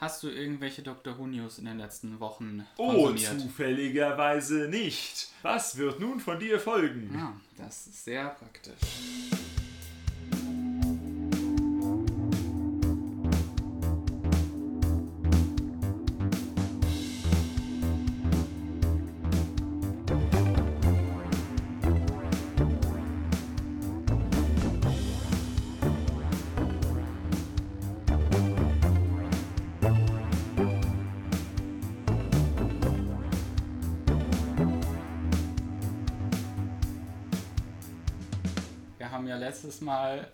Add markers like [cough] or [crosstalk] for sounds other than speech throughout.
Hast du irgendwelche Who News in den letzten Wochen Oh, konsumiert? zufälligerweise nicht. Was wird nun von dir folgen? Ja, das ist sehr praktisch. Letztes Mal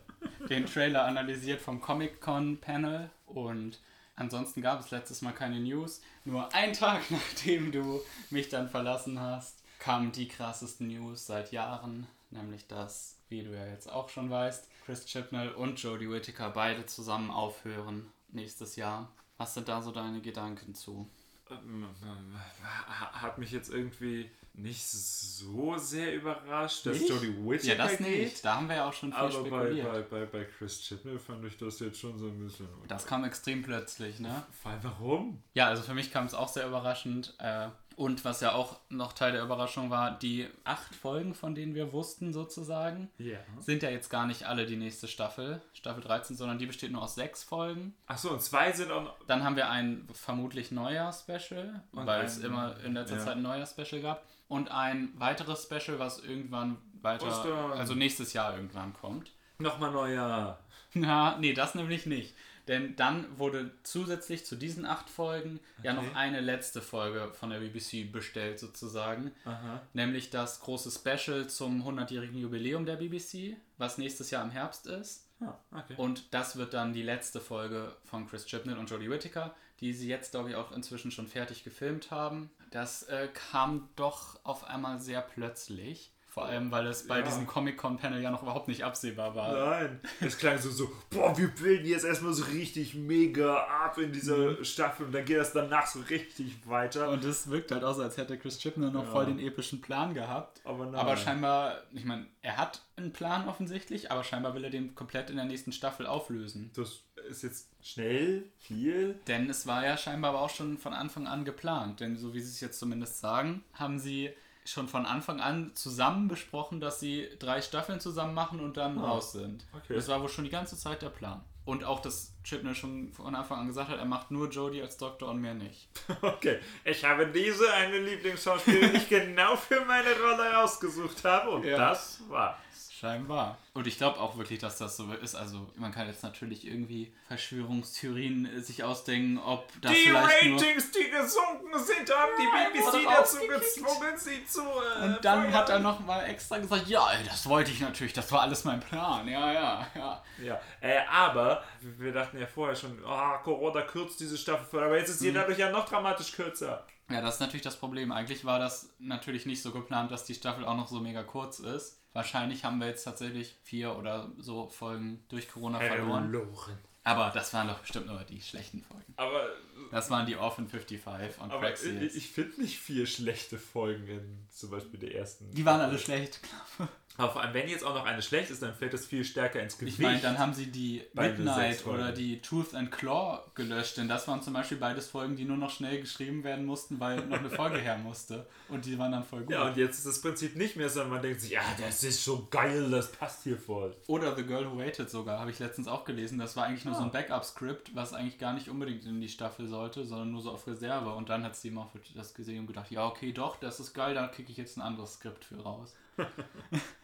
den Trailer analysiert vom Comic-Con-Panel und ansonsten gab es letztes Mal keine News. Nur einen Tag [laughs] nachdem du mich dann verlassen hast, kamen die krassesten News seit Jahren, nämlich dass, wie du ja jetzt auch schon weißt, Chris Chibnall und Jodie Whittaker beide zusammen aufhören nächstes Jahr. Was sind da so deine Gedanken zu? Hat mich jetzt irgendwie nicht so sehr überrascht, dass? Jodie Whittaker Ja, das geht. nicht. Da haben wir ja auch schon viel Aber bei, spekuliert. bei, bei, bei Chris Chibnall fand ich das jetzt schon so ein bisschen... Das kam extrem plötzlich, ne? Vor allem warum? Ja, also für mich kam es auch sehr überraschend. Äh, und was ja auch noch Teil der Überraschung war, die acht Folgen, von denen wir wussten sozusagen, Ja. sind ja jetzt gar nicht alle die nächste Staffel, Staffel 13, sondern die besteht nur aus sechs Folgen. Achso, und zwei sind auch noch... Dann haben wir ein vermutlich Neujahr-Special, Und weil es immer in letzter ja. Zeit ein Neujahr-Special gab. Und ein weiteres Special, was irgendwann weiter, Ostern. also nächstes Jahr irgendwann kommt. Nochmal neuer... Na, nee, das nämlich nicht. Denn dann wurde zusätzlich zu diesen acht Folgen ja Okay. noch eine letzte Folge von der BBC bestellt, sozusagen. Aha. Nämlich das große Special zum 100-jährigen Jubiläum der BBC, was nächstes Jahr im Herbst ist. Ah, okay. Und das wird dann die letzte Folge von Chris Chibnall und Jodie Whittaker, die sie jetzt, glaube ich, auch inzwischen schon fertig gefilmt haben. Das äh, kam doch auf einmal sehr plötzlich. Vor allem, weil es bei Ja. diesem Comic-Con-Panel ja noch überhaupt nicht absehbar war. Nein, es klang so, so, boah, wir bilden jetzt erstmal so richtig mega ab in dieser Staffel und dann geht das danach so richtig weiter. Und es wirkt halt auch so, als hätte Chris Chibnall noch Ja. voll den epischen Plan gehabt. Aber nein. Aber scheinbar, ich meine, er hat einen Plan offensichtlich, aber scheinbar will er den komplett in der nächsten Staffel auflösen. Das ist jetzt schnell, viel. Denn es war ja scheinbar aber auch schon von Anfang an geplant. Denn so wie sie es jetzt zumindest sagen, haben sie schon von Anfang an zusammen besprochen, dass sie drei Staffeln zusammen machen und dann Ah, raus sind. okay. Das war wohl schon die ganze Zeit der Plan. Und auch, dass Chibnall schon von Anfang an gesagt hat, er macht nur Jodie als Doktor und mehr nicht. [laughs] Okay, ich habe diese eine Lieblingsschauspielerin, die ich [laughs] genau für meine Rolle ausgesucht habe und Ja. das war's. Scheinbar. Und ich glaube auch wirklich, dass das so ist. Also man kann jetzt natürlich irgendwie Verschwörungstheorien äh, sich ausdenken, ob das die vielleicht nur... Ratings, die gesunken sind, haben die Ja, BBC wurde dazu gezwungen, sie zu. Äh, Und dann feuern. hat er nochmal extra gesagt, ja, das wollte ich natürlich, das war alles mein Plan. Ja, ja, ja. Ja, äh, aber wir dachten ja vorher schon, ah, Corona kürzt diese Staffel voll, aber jetzt ist sie Mhm. dadurch ja noch dramatisch kürzer. Ja, das ist natürlich das Problem. Eigentlich war das natürlich nicht so geplant, dass die Staffel auch noch so mega kurz ist. Wahrscheinlich haben wir jetzt tatsächlich vier oder so Folgen durch Corona verloren. Verloren. Aber das waren doch bestimmt nur die schlechten Folgen. Aber, Das waren die Orphan 55 und aber Praxis. ich, ich finde nicht vier schlechte Folgen in zum Beispiel der ersten. Die waren alle schlecht. [laughs] Aber vor allem, wenn jetzt auch noch eine schlecht ist, dann fällt das viel stärker ins Gewicht. Ich meine, dann haben sie die Midnight oder die Truth and Claw gelöscht, denn das waren zum Beispiel beides Folgen, die nur noch schnell geschrieben werden mussten, weil noch eine Folge her musste. Und die waren dann voll gut. ja, und jetzt ist das Prinzip nicht mehr so, man denkt sich, ja, das ist so geil, das passt hier voll. Oder The Girl Who Waited sogar, habe ich letztens auch gelesen. Das war eigentlich nur so ein Ah. Backup-Skript, was eigentlich gar nicht unbedingt in die Staffel sollte, sondern nur so auf Reserve. Und dann hat Steve Moffat das gesehen und gedacht, ja, okay, doch, das ist geil, da kicke ich jetzt ein anderes Skript für raus.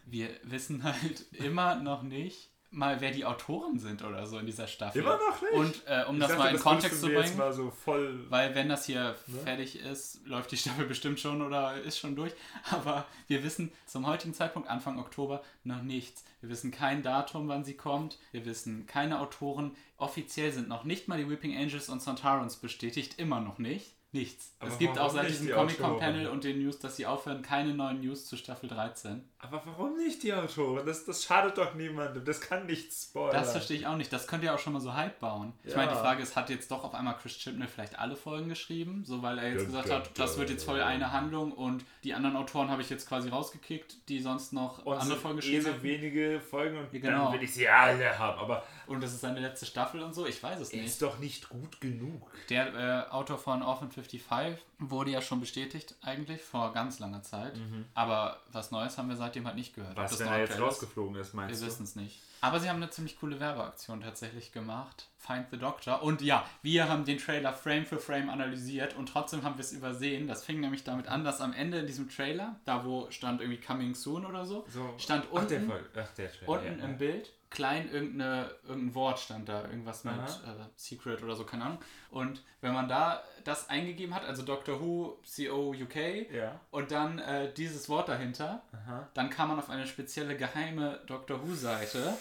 Wir wissen halt immer noch nicht mal, wer die Autoren sind oder so in dieser Staffel. Immer noch nicht? Und äh, um Ich das dachte, mal in Kontext müssen zu bringen, mal so voll. weil wenn das hier fertig ist, läuft die Staffel bestimmt schon oder ist schon durch. Aber wir wissen zum heutigen Zeitpunkt, Anfang Oktober, noch nichts. Wir wissen kein Datum, wann sie kommt. Wir wissen keine Autoren. Offiziell sind noch nicht mal die Weeping Angels und Santarans bestätigt, immer noch nicht. Nichts. Aber es gibt auch seit diesem die Comic-Con-Panel und den News, dass sie aufhören, keine neuen News zu Staffel 13. Aber warum nicht die Autoren? Das, das schadet doch niemandem. Das kann nicht spoilern. Das verstehe ich auch nicht. Das könnte ja auch schon mal so Hype bauen. Ich Ja. meine, die Frage ist, hat jetzt doch auf einmal Chris Chibnall vielleicht alle Folgen geschrieben? So, weil er jetzt gesagt hat, das wird jetzt voll eine Handlung und die anderen Autoren habe ich jetzt quasi rausgekickt, die sonst noch Und andere Folgen eh geschrieben so haben. wenige Folgen und genau. dann will ich sie alle haben. Aber Und das ist seine letzte Staffel und so. Ich weiß es nicht. ist doch nicht gut genug. Der äh, Autor von Orphan 55 wurde ja schon bestätigt, eigentlich vor ganz langer Zeit. Aber was Neues haben wir seitdem halt nicht gehört. Mhm. Was, wenn er jetzt ist, rausgeflogen ist, Wir meinst du? wissen es nicht. Aber sie haben eine ziemlich coole Werbeaktion tatsächlich gemacht. Find the Doctor. Und ja, wir haben den Trailer Frame für Frame analysiert und trotzdem haben wir es übersehen. Das fing nämlich damit an, dass am Ende in diesem Trailer, da wo stand irgendwie Coming Soon oder so, So. stand Ach, der, unten. Ach, der Trailer, unten ja. im Bild klein irgendeine, irgendein Wort stand da, irgendwas mit äh, Secret oder so, keine Ahnung. Und wenn man da das eingegeben hat, also Doctor Who, CO UK, Ja. und dann äh, dieses Wort dahinter, Aha. dann kam man auf eine spezielle geheime Doctor Who-Seite.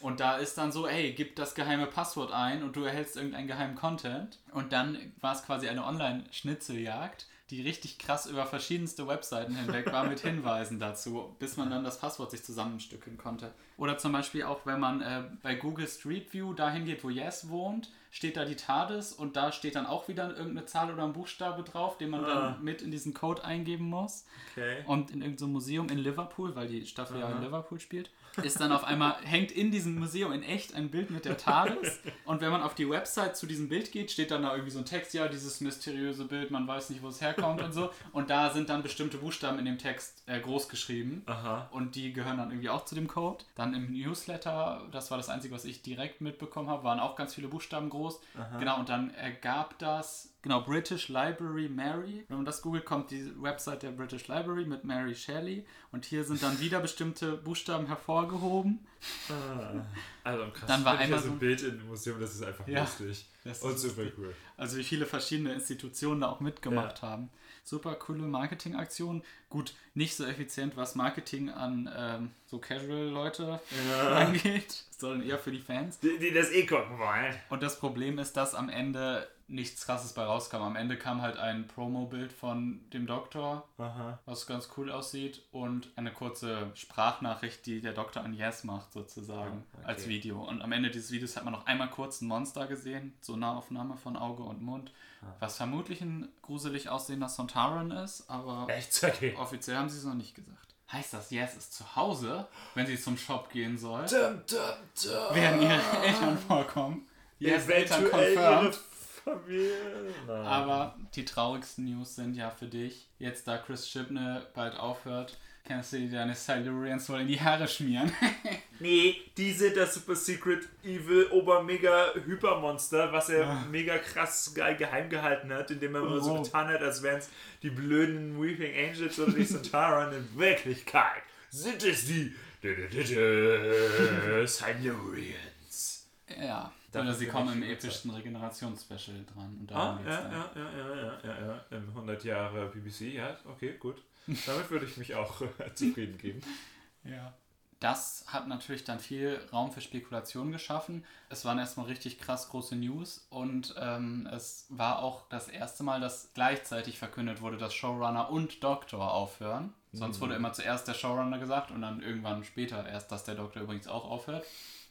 Und da ist dann so, ey, gib das geheime Passwort ein und du erhältst irgendeinen geheimen Content. Und dann war es quasi eine Online-Schnitzeljagd, die richtig krass über verschiedenste Webseiten hinweg war mit [laughs] Hinweisen dazu, bis man dann das Passwort sich zusammenstückeln konnte. Oder zum Beispiel auch, wenn man äh, bei Google Street View dahin geht, wo Yes wohnt, steht da die TARDIS und da steht dann auch wieder irgendeine Zahl oder ein Buchstabe drauf, den man Ah. dann mit in diesen Code eingeben muss. Okay. Und in irgendeinem Museum in Liverpool, weil die Staffel ja Aha. in Liverpool spielt, ist dann auf einmal, hängt in diesem Museum in echt ein Bild mit der TARDIS. Und wenn man auf die Website zu diesem Bild geht, steht dann da irgendwie so ein Text, ja, dieses mysteriöse Bild, man weiß nicht, wo es herkommt und so. Und da sind dann bestimmte Buchstaben in dem Text äh, groß geschrieben. Aha. Und die gehören dann irgendwie auch zu dem Code. Dann im Newsletter, das war das Einzige, was ich direkt mitbekommen habe, waren auch ganz viele Buchstaben groß. Genau, und dann ergab das, genau, British Library Mary. Wenn man das googelt, kommt die Website der British Library mit Mary Shelley. Und hier sind dann wieder bestimmte Buchstaben hervorgehoben. Ah. Also krass. Dann war einmal so ein Bild im Museum, das ist einfach Ja. lustig. Das Und ist super cool. Also wie viele verschiedene Institutionen da auch mitgemacht haben. Super coole Marketingaktion. Gut, nicht so effizient, was Marketing an ähm, so Casual-Leute angeht, sondern eher für die Fans. Die, die das eh gucken wollen. Und das Problem ist, dass am Ende nichts krasses bei rauskam. Am Ende kam halt ein Promo-Bild von dem Doktor, Aha. was ganz cool aussieht, und eine kurze Sprachnachricht, die der Doktor an Yes macht, sozusagen, okay. als Video. Und am Ende dieses Videos hat man noch einmal kurz ein Monster gesehen, so Nahaufnahme von Auge und Mund. Was vermutlich ein gruselig aussehender Sontaran ist, aber Echt? Okay. offiziell haben sie es noch nicht gesagt. Heißt das, Yes ist zu Hause, wenn sie zum Shop gehen soll? Dum, dum, dum. Werden ihre Eltern vorkommen? Yes, Eltern confirmed. Familie. Nein. Aber die traurigsten News sind ja für dich, jetzt da Chris Chibnall bald aufhört, kannst du dir deine Silurians wohl in die Haare schmieren. [laughs] Nee, die sind das Super Secret Evil Ober-Mega Hypermonster, was er mega krass geil geheim gehalten hat, indem er immer so Oh. getan hat, als wären es die blöden Weeping Angels oder die Centauran. In Wirklichkeit sind es die Silurians. ja. Oder sie kommen im epischsten Regenerationsspecial dran. Und Ah, ja, ja, ja, ja, ja, ja, ja, im 100 Jahre BBC, ja, okay, gut. Damit würde ich mich auch äh, [laughs] zufrieden geben. Ja. Das hat natürlich dann viel Raum für Spekulation geschaffen. Es waren erstmal richtig krass große News und ähm, es war auch das erste Mal, dass gleichzeitig verkündet wurde, dass Showrunner und Doktor aufhören. Sonst wurde immer zuerst der Showrunner gesagt und dann irgendwann später erst, dass der Doktor übrigens auch aufhört.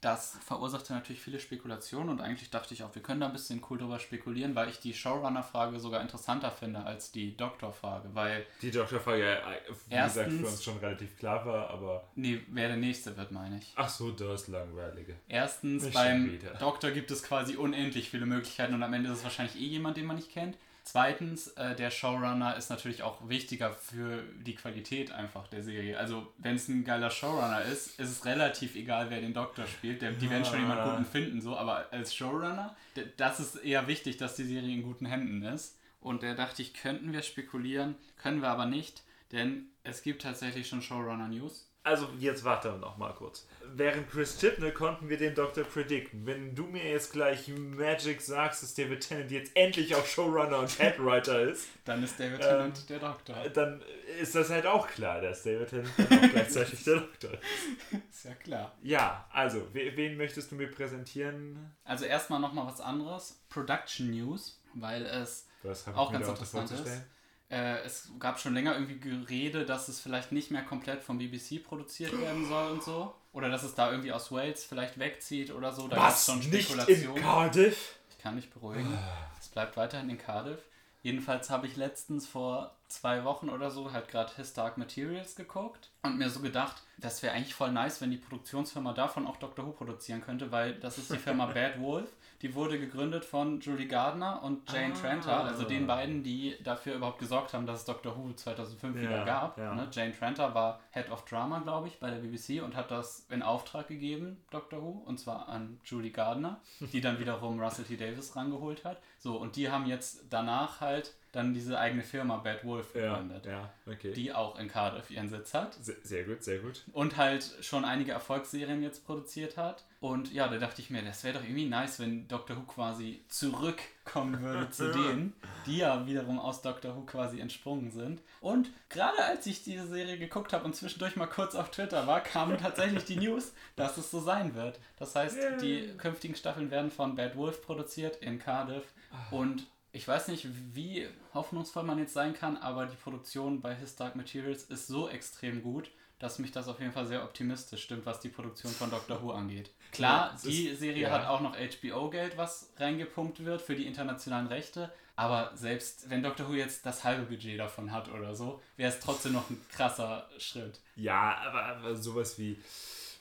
Das verursachte natürlich viele Spekulationen und eigentlich dachte ich auch, wir können da ein bisschen cool drüber spekulieren, weil ich die Showrunner-Frage sogar interessanter finde als die Doktor-Frage, weil, Die Doktorfrage, äh, wie gesagt, Erstens- für uns schon relativ klar war, aber. nee, wer der Nächste wird, meine ich. Ach so, das Langweilige. Erstens, beim. Doktor gibt es quasi unendlich viele Möglichkeiten und am Ende ist es wahrscheinlich eh jemand, den man nicht kennt. Zweitens, äh, der Showrunner ist natürlich auch wichtiger für die Qualität einfach der Serie. Also, wenn es ein geiler Showrunner ist, ist es relativ egal, wer den Doktor spielt. Der, die werden schon jemanden guten finden, so, aber als Showrunner, das ist eher wichtig, dass die Serie in guten Händen ist. Und da dachte ich, könnten wir spekulieren, können wir aber nicht, denn es gibt tatsächlich schon Showrunner-News. Also, jetzt warte noch mal kurz. Während Chris Chibnall konnten wir den Doktor predikten. Wenn du mir jetzt gleich Magic sagst, dass David Tennant jetzt endlich auch Showrunner und Headwriter ist, Dann ist David Ähm, Tennant der Doktor. dann ist das halt auch klar, dass David Tennant auch gleichzeitig der Doktor ist. [laughs] Ist ja klar. Ja, also, we- wen möchtest du mir präsentieren? Also erstmal nochmal was anderes. Production News, weil es Auch ganz interessant ist. Äh, es gab schon länger irgendwie Gerede, dass es vielleicht nicht mehr komplett vom BBC produziert werden soll und so. Oder dass es da irgendwie aus Wales vielleicht wegzieht oder so. Da Was? schon Nicht in Spekulationen. Cardiff? Ich kann mich beruhigen. Es bleibt weiterhin in Cardiff. Jedenfalls habe ich letztens vor zwei Wochen oder so halt gerade His Dark Materials geguckt und mir so gedacht, das wäre eigentlich voll nice, wenn die Produktionsfirma davon auch Doctor Who produzieren könnte, weil das ist die Firma [laughs] Bad Wolf. Die wurde gegründet von Julie Gardner und Jane Ah. Tranter, also den beiden, die dafür überhaupt gesorgt haben, dass es Doctor Who 2005 wieder Ja, gab. ja. Ne? Jane Tranter war Head of Drama, glaube ich, bei der BBC und hat das in Auftrag gegeben, Doctor Who, und zwar an Julie Gardner, die dann [laughs] wiederum Russell T. Davis rangeholt hat. So, und die haben jetzt danach halt dann diese eigene Firma Bad Wolf Ja, gegründet, ja, okay. die auch in Cardiff ihren Sitz hat sehr, sehr gut, sehr gut. und halt schon einige Erfolgsserien jetzt produziert hat. Und ja, da dachte ich mir, das wäre doch irgendwie nice, wenn Doctor Who quasi zurückkommen würde zu [laughs] denen, die ja wiederum aus Doctor Who quasi entsprungen sind. Und gerade als ich diese Serie geguckt habe und zwischendurch mal kurz auf Twitter war, kamen tatsächlich die News, dass es so sein wird. Das heißt, die künftigen Staffeln werden von Bad Wolf produziert in Cardiff und ich weiß nicht, wie hoffnungsvoll man jetzt sein kann, aber die Produktion bei His Dark Materials ist so extrem gut, dass mich das auf jeden Fall sehr optimistisch stimmt, was die Produktion von Doctor Who angeht. Klar, Ja, die ist- Serie ja. hat auch noch HBO-Geld, was reingepumpt wird für die internationalen Rechte. Aber selbst wenn Doctor Who jetzt das halbe Budget davon hat oder so, wäre es trotzdem noch ein krasser Schritt. Ja, aber, aber sowas wie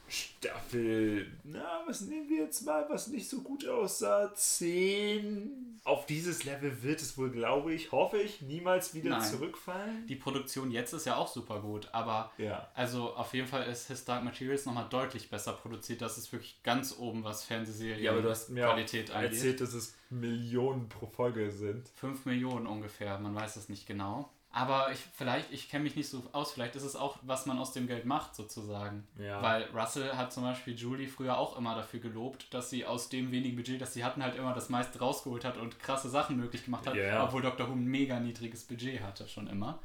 Staffel, na, was nehmen wir jetzt mal, was nicht so gut aussah? 10. Auf dieses Level wird es wohl, glaube ich, hoffe ich, niemals wieder Nein. zurückfallen. Die Produktion jetzt ist ja auch super gut, aber Ja. also auf jeden Fall ist His Dark Materials nochmal deutlich besser produziert. Das ist wirklich ganz oben, was Fernsehserien Ja, aber du hast mir Qualität angeht. erzählt, dass es Millionen pro Folge sind. 5 Millionen ungefähr, man weiß es nicht genau. Aber ich vielleicht, ich kenne mich nicht so aus, vielleicht ist es auch, was man aus dem Geld macht, sozusagen. Ja. Weil Russell hat zum Beispiel Julie früher auch immer dafür gelobt, dass sie aus dem wenigen Budget, das sie hatten, halt immer das meiste rausgeholt hat und krasse Sachen möglich gemacht hat, ja. obwohl Dr. Who ein mega niedriges Budget hatte, schon immer.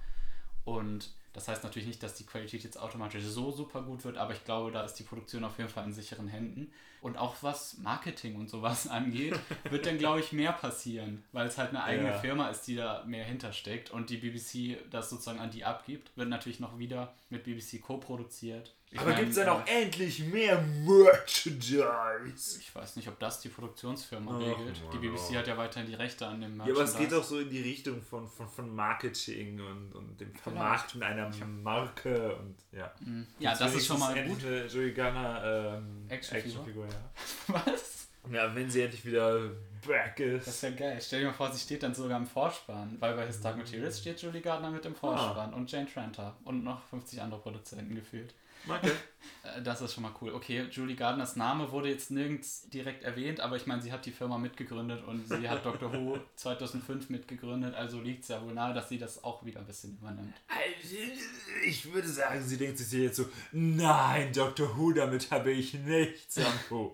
Und das heißt natürlich nicht, dass die Qualität jetzt automatisch so super gut wird, aber ich glaube, da ist die Produktion auf jeden Fall in sicheren Händen. Und auch was Marketing und sowas [laughs] angeht, wird dann, glaube ich, mehr passieren, weil es halt eine eigene Ja. Firma ist, die da mehr hintersteckt und die BBC das sozusagen an die abgibt. Wird natürlich noch wieder mit BBC co-produziert. Ich aber gibt es dann äh, auch endlich mehr Merchandise? Ich weiß nicht, ob das die Produktionsfirma Ach, regelt. Die BBC oh. hat ja weiterhin die Rechte an dem Ja, aber es geht Merchandise. doch so in die Richtung von, von, von Marketing und, und dem Vermarkten einer Marke und ja. Mhm. Ja, das ist schon mal gut. Eine Joey Gunner ähm, Actionfigur. Actionfigur, ja. [laughs] Was? Ja, wenn sie endlich wieder back Das ist. wäre geil. Stell dir mal vor, sie steht dann sogar im Vorspann, weil bei His Dark Materials steht Julie Gardner mit im Vorspann und Jane Tranter und noch 50 andere Produzenten gefühlt. Okay. [laughs] Äh, Das ist schon mal cool. Okay, Julie Gardners Name wurde jetzt nirgends direkt erwähnt, aber ich meine, sie hat die Firma mitgegründet und sie hat Doctor Who [laughs] 2005 mitgegründet, also liegt es ja wohl nahe, dass sie das auch wieder ein bisschen übernimmt. Ich würde sagen, sie denkt sich jetzt so, nein, Doctor Who, damit habe ich nichts am Hut.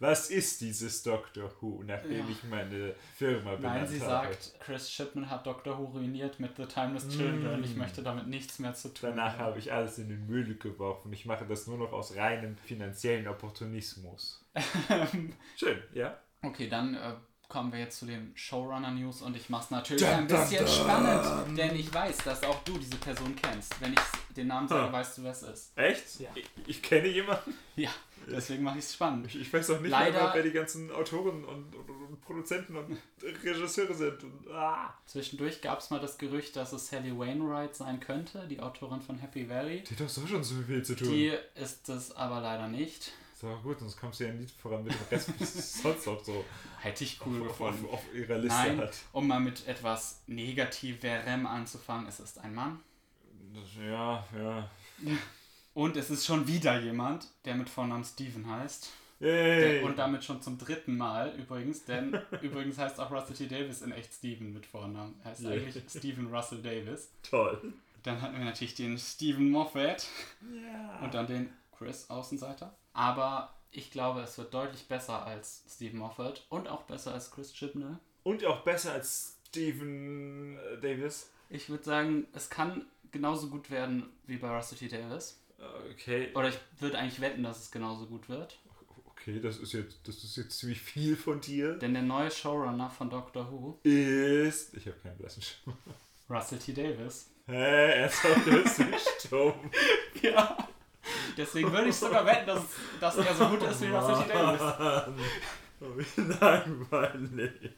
Was ist dieses Doctor Who, nachdem Ja. ich meine Firma benannt Nein, sie habe? sagt, Chris Shipman hat Doctor Who ruiniert mit The Timeless Children. Ich möchte damit nichts mehr zu tun. Danach habe ich alles in den Müll geworfen. Ich mache das nur noch aus reinem finanziellen Opportunismus. [laughs] Schön, ja? Okay, dann äh, kommen wir jetzt zu den Showrunner-News und ich mache es natürlich Dun, ein dun, bisschen dun. spannend, denn ich weiß, dass auch du diese Person kennst. Wenn ich den Namen sage, Hm. weißt du, wer es ist. Echt? Ja. Ich, ich kenne jemanden. Ja, deswegen mache ich es spannend. Ich, ich weiß auch nicht Leider- mehr, wer die ganzen Autoren und, und, und Produzenten und Regisseure sind. Und, ah. Zwischendurch gab es mal das Gerücht, dass es Sally Wainwright sein könnte, die Autorin von Happy Valley. Die hat doch so schon so viel zu tun. Die ist es aber leider nicht. ist aber gut, sonst kommst du ja nicht voran mit dem Rest, was es sonst noch so Hätte ich cool auf, gefunden. auf, auf ihrer Liste Nein, hat. um mal mit etwas Negativerem anzufangen, es ist ein Mann. Das, ja, ja. Und es ist schon wieder jemand, der mit Vornamen Steven heißt. Yay! Der, und damit schon zum dritten Mal übrigens, denn [laughs] übrigens heißt auch Russell T. Davis in echt Steven mit Vornamen. Er heißt Ja. eigentlich Steven Russell Davis. Toll. Dann hatten wir natürlich den Steven Moffat Ja. und dann den Chris Außenseiter. Aber ich glaube, es wird deutlich besser als Steven Moffat und auch besser als Chris Chibnall. Und auch besser als Steven äh, Davis. Ich würde sagen, es kann genauso gut werden wie bei Russell T. Davis. Okay. Oder ich würde eigentlich wetten, dass es genauso gut wird. Okay, das ist jetzt, das ist jetzt ziemlich viel von dir. Denn der neue Showrunner von Doctor Who Ist. Ich habe keinen blassen Schimmer. Russell T. Davis. Hä, das ist dumm. [laughs] Ja. Deswegen würde ich sogar wetten, dass, dass er so gut ist wie Russell T. Davis. Oh, wie langweilig.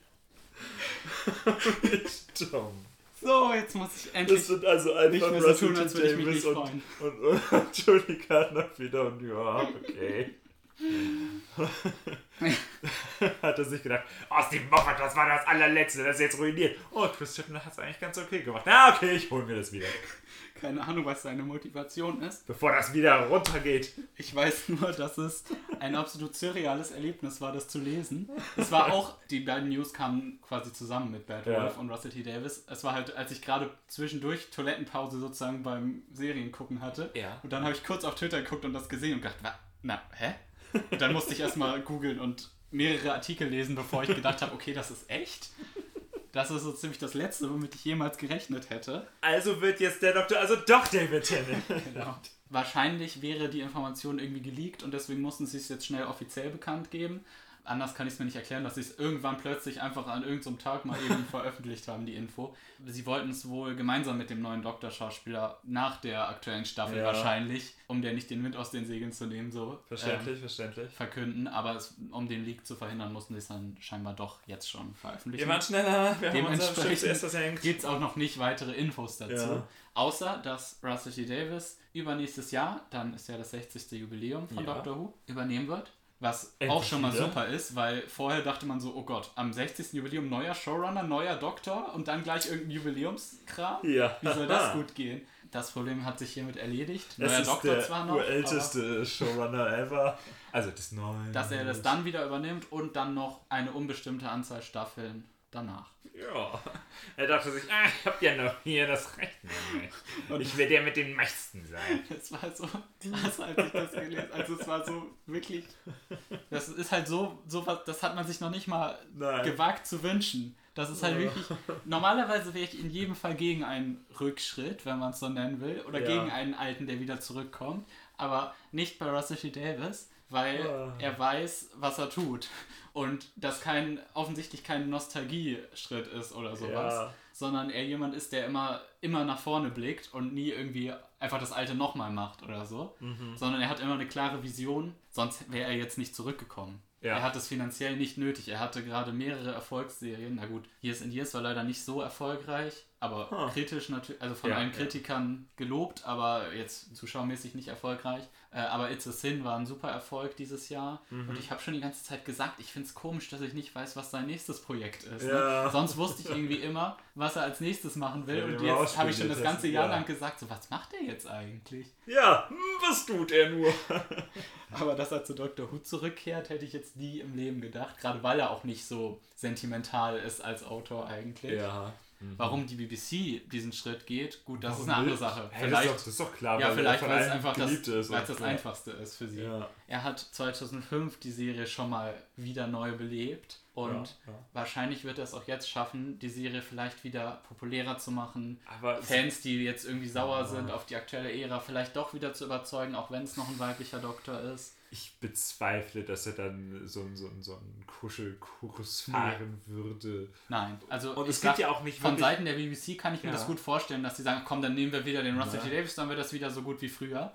Wie dumm. So, jetzt muss ich endlich. Das sind also einfach nicht mehr so tun, als würde ich mich nicht und, freuen. und, und Julie Gardner wieder und ja, okay. [laughs] hat er sich gedacht, oh, Steve Moffat, das war das allerletzte, das ist jetzt ruiniert. Oh, Chris Chibnall hat es eigentlich ganz okay gemacht. Na, okay, ich hole mir das wieder. Keine Ahnung, was seine Motivation ist. Bevor das wieder runtergeht. Ich weiß nur, dass es ein absolut surreales Erlebnis war, das zu lesen. Es war auch, die beiden News kamen quasi zusammen mit Bad Ja. Wolf und Russell T. Davis. Es war halt, als ich gerade zwischendurch Toilettenpause sozusagen beim Seriengucken hatte. Ja. Und dann habe ich kurz auf Twitter geguckt und das gesehen und gedacht, wa- na, hä? Und dann musste ich erstmal googeln und mehrere Artikel lesen, bevor ich gedacht habe, okay, das ist echt. Das ist so ziemlich das Letzte, womit ich jemals gerechnet hätte. Also wird jetzt der Doktor, also doch David Tennant. [laughs] Genau. Wahrscheinlich wäre die Information irgendwie geleakt und deswegen mussten sie es jetzt schnell offiziell bekannt geben. Anders kann ich es mir nicht erklären, dass sie es irgendwann plötzlich einfach an irgendeinem Tag mal eben [laughs] veröffentlicht haben, die Info. Sie wollten es wohl gemeinsam mit dem neuen Doktor-Schauspieler nach der aktuellen Staffel Ja. wahrscheinlich, um der nicht den Wind aus den Segeln zu nehmen, so Verständlich, verständlich. ähm, verkünden. Aber es, um den Leak zu verhindern, mussten sie es dann scheinbar doch jetzt schon veröffentlichen. Wir waren schneller, wir haben Dementsprechend versenkt. gibt es auch noch nicht weitere Infos dazu. Ja. Außer, dass Russell T. Davis übernächstes Jahr, dann ist ja das 60. Jubiläum von Ja. Doctor Who, übernehmen wird. Was Endlich auch schon mal wieder. super ist, weil vorher dachte man so, oh Gott, am 60. Jubiläum neuer Showrunner, neuer Doktor und dann gleich irgendein Jubiläumskram. Ja. Wie soll das [laughs] gut gehen? Das Problem hat sich hiermit erledigt. Es Neuer ist Doktor der zwar noch, urälteste Showrunner ever. Also das neue. dass er das dann wieder übernimmt und dann noch eine unbestimmte Anzahl Staffeln danach. Ja. Er dachte sich, ah, ich hab ja noch hier das Recht. Und ich werde der mit den meisten sein. [laughs] Das war so krass, als ich das gelesen Also es war so wirklich. Das ist halt so, so was, das hat man sich noch nicht mal Nein. gewagt zu wünschen. Das ist halt wirklich. Normalerweise wäre ich in jedem Fall gegen einen Rückschritt, wenn man es so nennen will, oder Ja. gegen einen alten, der wieder zurückkommt. Aber nicht bei Russell T. Davis, weil Ah. er weiß, was er tut. Und das kein, offensichtlich kein Nostalgie-Schritt ist oder sowas Ja. sondern er jemand ist, der immer, immer nach vorne blickt und nie irgendwie einfach das Alte nochmal macht oder so, Mhm. sondern er hat immer eine klare Vision, sonst wäre er jetzt nicht zurückgekommen. Ja. Er hat es finanziell nicht nötig. Er hatte gerade mehrere Erfolgsserien. Na gut, Years in Years war leider nicht so erfolgreich, aber Huh. kritisch natürlich, also von Ja, allen ja. Kritikern gelobt, aber jetzt zuschauermäßig nicht erfolgreich. Äh, aber It's a Sin war ein super Erfolg dieses Jahr. Mhm. Und ich habe schon die ganze Zeit gesagt, ich finde es komisch, dass ich nicht weiß, was sein nächstes Projekt ist. Ja. Ne? Sonst wusste ich irgendwie immer, was er als nächstes machen will. Ja, und jetzt habe ich schon das ganze Jahr ja. lang gesagt, so was macht er jetzt eigentlich? Ja, hm, was tut er nur? [laughs] Aber dass er zu Dr. Who zurückkehrt, hätte ich jetzt nie im Leben gedacht. Gerade weil er auch nicht so sentimental ist als Autor eigentlich. Ja. Warum die BBC diesen Schritt geht, gut, das ist Warum eine andere? Sache. Hey, vielleicht, das, ist doch, das ist doch klar, ja, weil vielleicht, er weil es einfach das, ist. weil das ja. Einfachste ist für sie. Ja. Er hat 2005 die Serie schon mal wieder neu belebt und Ja, wahrscheinlich wird er es auch jetzt schaffen, die Serie vielleicht wieder populärer zu machen. Aber Fans, die jetzt irgendwie sauer sind auf die aktuelle Ära, vielleicht doch wieder zu überzeugen, auch wenn es noch ein weiblicher Doktor ist. Ich bezweifle, dass er dann so, einen- so, so einen Kuschelkurs fahren würde. Nein, also Und ich es gibt ja auch nicht von Seiten der BBC kann ich mir Ja. das gut vorstellen, dass sie sagen, komm, dann nehmen wir wieder den Russell Ja. T. Davis, dann wird das wieder so gut wie früher.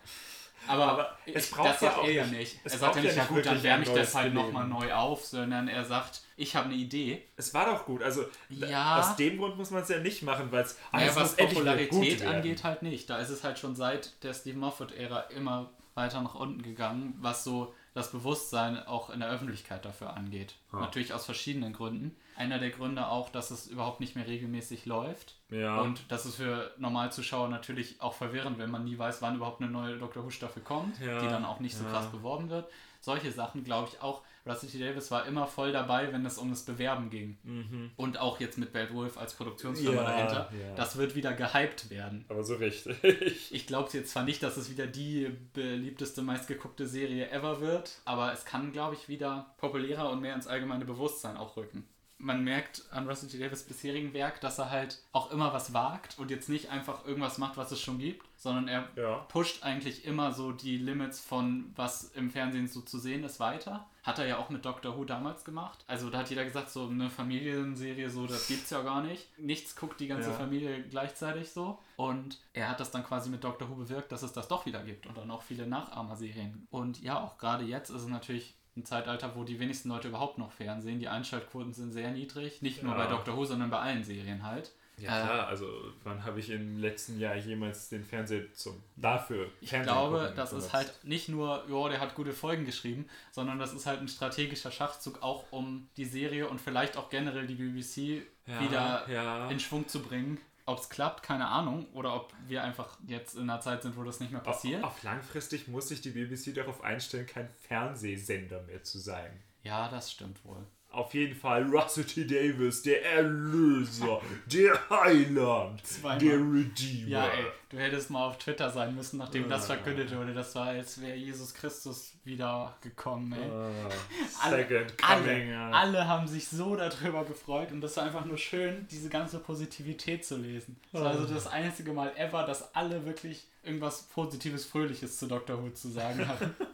Aber, Aber ich, es braucht das ja sagt auch er ja nicht- es Er sagt ja ja nicht, ja gut, dann wärme ich das halt nochmal neu auf, sondern er sagt, ich habe eine Idee. Es war doch gut. Also Ja. aus dem Grund muss man es ja nicht machen, weil es Naja, was Popularität angeht, halt nicht. Da ist es halt schon seit der Steve Moffat-Ära immer weiter nach unten gegangen, was so das Bewusstsein auch in der Öffentlichkeit dafür angeht. Ja. Natürlich aus verschiedenen Gründen. Einer der Gründe auch, dass es überhaupt nicht mehr regelmäßig läuft. Ja. Und das ist für Normalzuschauer natürlich auch verwirrend, wenn man nie weiß, wann überhaupt eine neue Doctor Who-Staffel kommt, Ja, die dann auch nicht so krass beworben wird. Solche Sachen, glaube ich, auch. Russell T. Davis war immer voll dabei, wenn es um das Bewerben ging. Und auch jetzt mit Bad Wolf als Produktionsfirma Mhm. Ja, dahinter. ja. Das wird wieder gehypt werden. Aber so richtig. [laughs] Ich glaube jetzt zwar nicht, dass es wieder die beliebteste, meistgeguckte Serie ever wird, aber es kann, glaube ich, wieder populärer und mehr ins allgemeine Bewusstsein auch rücken. Man merkt an Russell T. Davis bisherigen Werk, dass er halt auch immer was wagt und jetzt nicht einfach irgendwas macht, was es schon gibt, sondern er Ja. pusht eigentlich immer so die Limits von was im Fernsehen so zu sehen ist weiter. Hat er ja auch mit Doctor Who damals gemacht. Also da hat jeder gesagt, so eine Familienserie, so das gibt's ja gar nicht. Nichts guckt die ganze Ja. Familie gleichzeitig so. Und er hat das dann quasi mit Doctor Who bewirkt, dass es das doch wieder gibt und dann auch viele Nachahmerserien. Und ja, auch gerade jetzt ist es natürlich ein Zeitalter, wo die wenigsten Leute überhaupt noch Fernsehen. Die Einschaltquoten sind sehr niedrig. Nicht nur Ja. bei Doctor Who, sondern bei allen Serien halt. Ja, Äh, klar, also wann habe ich im letzten Jahr jemals den Fernseher zum dafür Ich Fernsehen glaube, gucken das ist halt nicht nur, ja, der hat gute Folgen geschrieben, sondern das ist halt ein strategischer Schachzug, auch um die Serie und vielleicht auch generell die BBC Ja, wieder ja. in Schwung zu bringen. Ob es klappt, keine Ahnung. Oder ob wir einfach jetzt in einer Zeit sind, wo das nicht mehr passiert. Auf, auf langfristig muss sich die BBC darauf einstellen, kein Fernsehsender mehr zu sein. Ja, das stimmt wohl. Auf jeden Fall Russell T. Davis, der Erlöser, der Heiland, Zweimal. der Redeemer. Ja, ey, du hättest mal auf Twitter sein müssen, nachdem das Ah. verkündet wurde. Das war, als wäre Jesus Christus wieder gekommen, ey. Ah, [laughs] Alle- Second Coming. Alle, alle haben sich so darüber gefreut und das war einfach nur schön, diese ganze Positivität zu lesen. Das war also das einzige Mal ever, dass alle wirklich irgendwas Positives, Fröhliches zu Dr. Who zu sagen hatten. [laughs]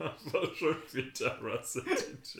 War schon wieder Russell T. Davis.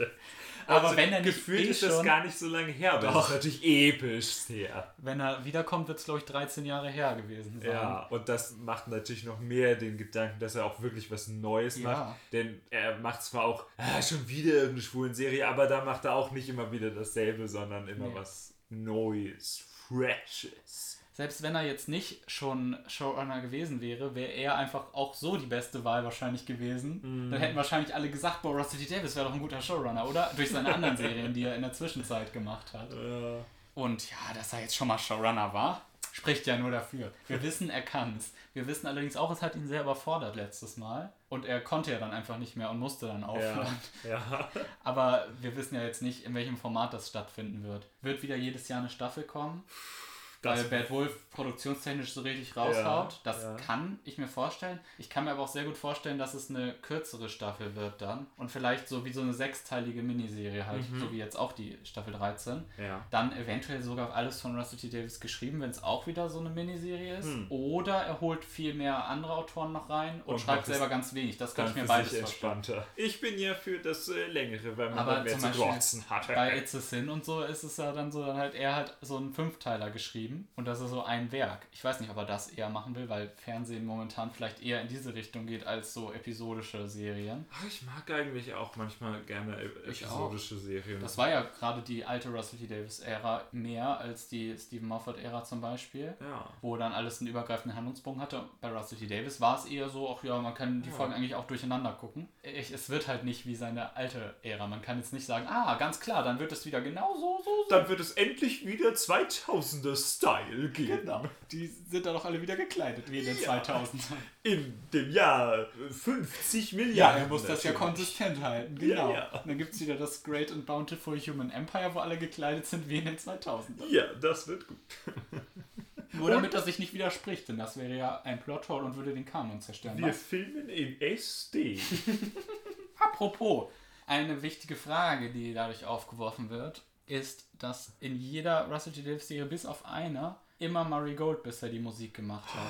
Aber Also, wenn er nicht gefühlt eh ist das schon- gar nicht so lange her, aber Doch. das ist natürlich episch her. Wenn er wiederkommt, wird es, glaube ich, 13 Jahre her gewesen sein. Ja, und das macht natürlich noch mehr den Gedanken, dass er auch wirklich was Neues Ja. macht. Denn er macht zwar auch ah, schon wieder irgendeine schwulen Serie, aber da macht er auch nicht immer wieder dasselbe, sondern immer Nee. was Neues, Freshes. Selbst wenn er jetzt nicht schon Showrunner gewesen wäre, wäre er einfach auch so die beste Wahl wahrscheinlich gewesen. Mhm. Dann hätten wahrscheinlich alle gesagt, boah, Russell. Davis wäre doch ein guter Showrunner, oder? Durch seine anderen Serien, die er in der Zwischenzeit gemacht hat. Äh, Und ja, dass er jetzt schon mal Showrunner war, spricht ja nur dafür. Wir wissen, er kann es. Wir wissen allerdings auch, es hat ihn sehr überfordert letztes Mal. Und er konnte ja dann einfach nicht mehr und musste dann aufhören. ja, ja. [laughs] Aber wir wissen ja jetzt nicht, in welchem Format das stattfinden wird. Wird wieder jedes Jahr eine Staffel kommen? Das- weil Bad Wolf produktionstechnisch so richtig raushaut. Ja, das ja. kann ich mir vorstellen. Ich kann mir aber auch sehr gut vorstellen, dass es eine kürzere Staffel wird dann. Und vielleicht so wie so eine sechsteilige Miniserie halt, Mhm. so wie jetzt auch die Staffel 13. ja. Dann eventuell sogar alles von Russell T. Davis geschrieben, wenn es auch wieder so eine Miniserie ist. Hm. Oder er holt viel mehr andere Autoren noch rein und, Und schreibt selber ganz wenig. Das kann ich mir beides vorstellen. entspannter. Ich bin ja für das äh, längere, weil man Aber dann mehr zum zu Beispiel glotzen hat. Bei It's a Sin und so ist es ja dann so, dann halt er hat so einen Fünfteiler geschrieben und das ist so ein Werk. Ich weiß nicht, ob er das eher machen will, weil Fernsehen momentan vielleicht eher in diese Richtung geht als so episodische Serien. Ach, ich mag eigentlich auch manchmal gerne e- episodische Serien. Das war ja gerade die alte Russell T. Davis-Ära mehr als die Stephen Moffat-Ära zum Beispiel. ja. Wo dann alles einen übergreifenden Handlungsbogen hatte. Bei Russell T. Davis war es eher so, ach ja, man kann die Ja. Folgen eigentlich auch durcheinander gucken. Ich, es wird halt nicht wie seine alte Ära. Man kann jetzt nicht sagen, ah, ganz klar, dann wird es wieder genau so, so, so. Dann wird es endlich wieder 2000er Style geben. Genau. Die sind dann auch alle wieder gekleidet, wie in den Ja. 2000ern. In dem Jahr 50 Ja, Milliarden. er muss das ja konsistent halten, genau. Ja, ja. Und dann gibt es wieder das Great and Bountiful Human Empire, wo alle gekleidet sind wie in den 2000ern. Ja, das wird gut. Nur damit er sich nicht widerspricht, denn das wäre ja ein Plothole und würde den Kanon zerstören. Wir Was? filmen in SD. [laughs] Apropos, eine wichtige Frage, die dadurch aufgeworfen wird, ist, dass in jeder Russell T. Davis Serie bis auf einer immer Murray Gold bisher die Musik gemacht hat.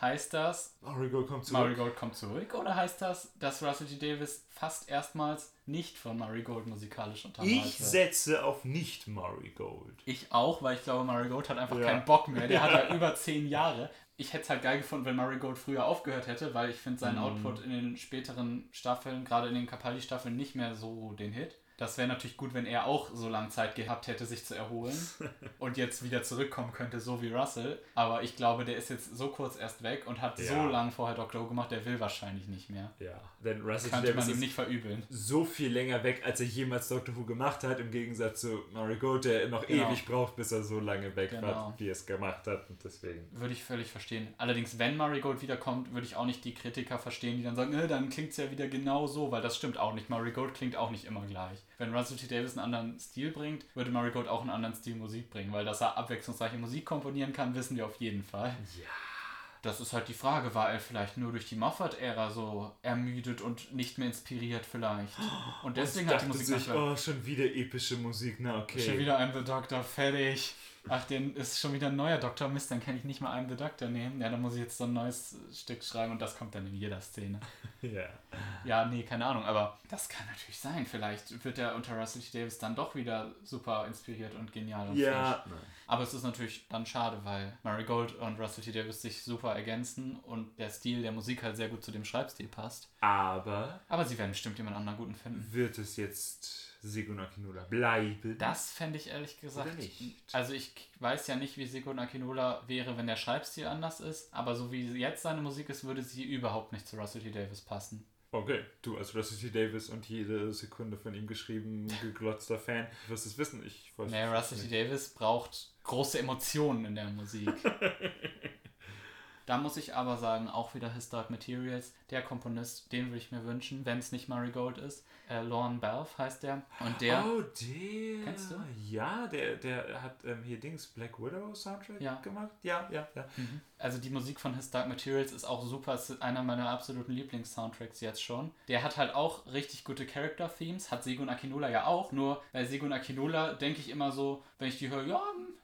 Heißt das, Marigold kommt zurück. Murray Gold kommt zurück oder heißt das, dass Russell T. Davis fast erstmals nicht von Murray Gold musikalisch untermalt Ich wird? setze auf nicht Marigold. Ich auch, weil ich glaube, Murray Gold hat einfach Ja. keinen Bock mehr. Der hat ja über zehn Jahre. Ich hätte es halt geil gefunden, wenn Murray Gold früher aufgehört hätte, weil ich finde seinen Mhm. Output in den späteren Staffeln, gerade in den Capaldi-Staffeln, nicht mehr so den Hit. Das wäre natürlich gut, wenn er auch so lange Zeit gehabt hätte, sich zu erholen [laughs] und jetzt wieder zurückkommen könnte, so wie Russell. Aber ich glaube, der ist jetzt so kurz erst weg und hat Ja. so lange vorher Dr. Who gemacht, der will wahrscheinlich nicht mehr. Ja, denn Russell. Könnte Davis man ihm ist nicht verübeln. so viel länger weg, als er jemals Doctor Who gemacht hat, im Gegensatz zu Marigold, der noch Genau. ewig braucht, bis er so lange weg Genau. war, wie er es gemacht hat. Und deswegen. Würde ich völlig verstehen. Allerdings, wenn Marigold wiederkommt, würde ich auch nicht die Kritiker verstehen, die dann sagen, äh, dann klingt es ja wieder genau so, weil das stimmt auch nicht. Marigold klingt auch nicht immer gleich. Wenn Russell T. Davis einen anderen Stil bringt, würde Marigold auch einen anderen Stil Musik bringen, weil dass er abwechslungsreiche Musik komponieren kann, wissen wir auf jeden Fall. das ist halt die Frage. War er vielleicht nur durch die Moffat-Ära so ermüdet und nicht mehr inspiriert vielleicht? Und deswegen und hat die Musik sich, oh, schon wieder epische Musik, na okay. Schon wieder ein The Doctor, fertig. Ach, den ist schon wieder ein neuer Doktor. Mist, dann kann ich nicht mal einen The Doctor nehmen. Ja, dann muss ich jetzt so ein neues Stück schreiben und das kommt dann in jeder Szene. [laughs] Ja. Ja, nee, keine Ahnung, aber das kann natürlich sein. Vielleicht wird er unter Russell T. Davis dann doch wieder super inspiriert und genial und Ja. frisch. Aber es ist natürlich dann schade, weil Mary Gold und Russell T. Davis sich super ergänzen und der Stil der Musik halt sehr gut zu dem Schreibstil passt. Aber Aber sie werden bestimmt jemand anderen guten finden. wird es jetzt Segun Akinola bleiben? Das fände ich ehrlich gesagt. Nicht? Also ich weiß ja nicht, wie Segun Akinola wäre, wenn der Schreibstil anders ist, aber so wie jetzt seine Musik ist, würde sie überhaupt nicht zu Russell T. Davis passen. Okay, du als Russell T. Davis und jede Sekunde von ihm geschrieben, geglotzter Fan, wirst es wissen. Ich weiß Nee, Russell T. Davis braucht große Emotionen in der Musik. [laughs] Da muss ich aber sagen, auch wieder His Dark Materials, der Komponist, den würde ich mir wünschen, wenn es nicht Murray Gold ist. Äh, Lorne Balfe heißt der. Und der, oh, der. Kennst du? Ja, der, der hat ähm, hier Dings Black Widow Soundtrack Ja. gemacht. Ja, ja, ja. also die Musik von His Dark Materials ist auch super, ist einer meiner absoluten Lieblings-Soundtracks jetzt schon. Der hat halt auch richtig gute Character-Themes, hat Segun Akinola ja auch, nur bei Segun Akinola denke ich immer so, wenn ich die höre, ja,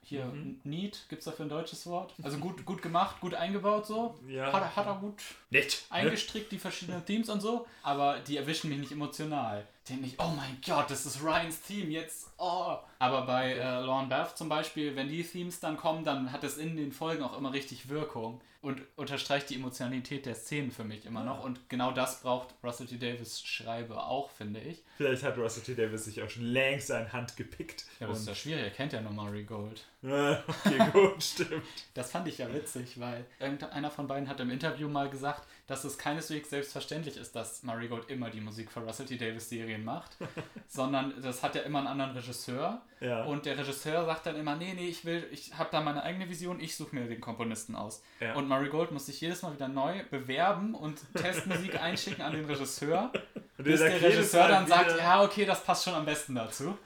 hier, Mhm. neat, gibt es dafür ein deutsches Wort? Also gut, [laughs] gut gemacht, gut eingebaut so. Ja. Hat, er- hat er gut Nett. eingestrickt, die verschiedenen Themes und so, aber die erwischen mich nicht emotional. Denke ich, oh mein Gott, das ist Ryans Theme jetzt, oh. Aber bei äh, Lorne Bath zum Beispiel, wenn die Themes dann kommen, dann hat es in den Folgen auch immer richtig Wirkung und unterstreicht die Emotionalität der Szenen für mich immer noch. Und genau das braucht Russell T. Davis Schreibe auch, finde ich. Vielleicht hat Russell T. Davis sich auch schon längst eine Hand gepickt. Ja, aber das ist ja schwierig, er kennt ja nur Murray Gold. Äh, okay, gut, [laughs] stimmt. Das fand ich ja witzig, weil irgendeiner von beiden hat im Interview mal gesagt, dass es keineswegs selbstverständlich ist, dass Murray Gold immer die Musik für Russell T. Davis Serien macht, [laughs] sondern das hat ja immer einen anderen Regisseur. Ja. Und der Regisseur sagt dann immer, nee, nee, ich will, ich habe da meine eigene Vision, ich suche mir den Komponisten aus. Ja. Und Murray Gold muss sich jedes Mal wieder neu bewerben und Testmusik [laughs] einschicken an den Regisseur. Und Bis der Regisseur dann sagt, ja, okay, das passt schon am besten dazu.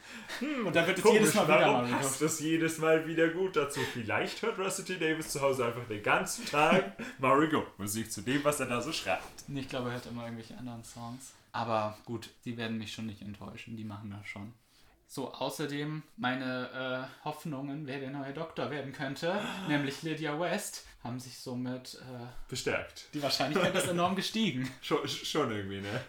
Und dann wird es Komisch, jedes Mal wieder warum Murray passt das jedes Mal wieder gut dazu? Vielleicht hört Russell T. Davis zu Hause einfach den ganzen Tag [laughs] Murray Gold Musik zu dem, was er da so schreibt. Ich glaube, er hört immer irgendwelche anderen Songs. Aber gut, die werden mich schon nicht enttäuschen. Die machen das schon. So, außerdem meine äh, Hoffnungen, wer der neue Doktor werden könnte, [gasps] nämlich Lydia West, haben sich somit äh, Bestärkt. die Wahrscheinlichkeit ist enorm gestiegen. [laughs] Schon, schon irgendwie, ne?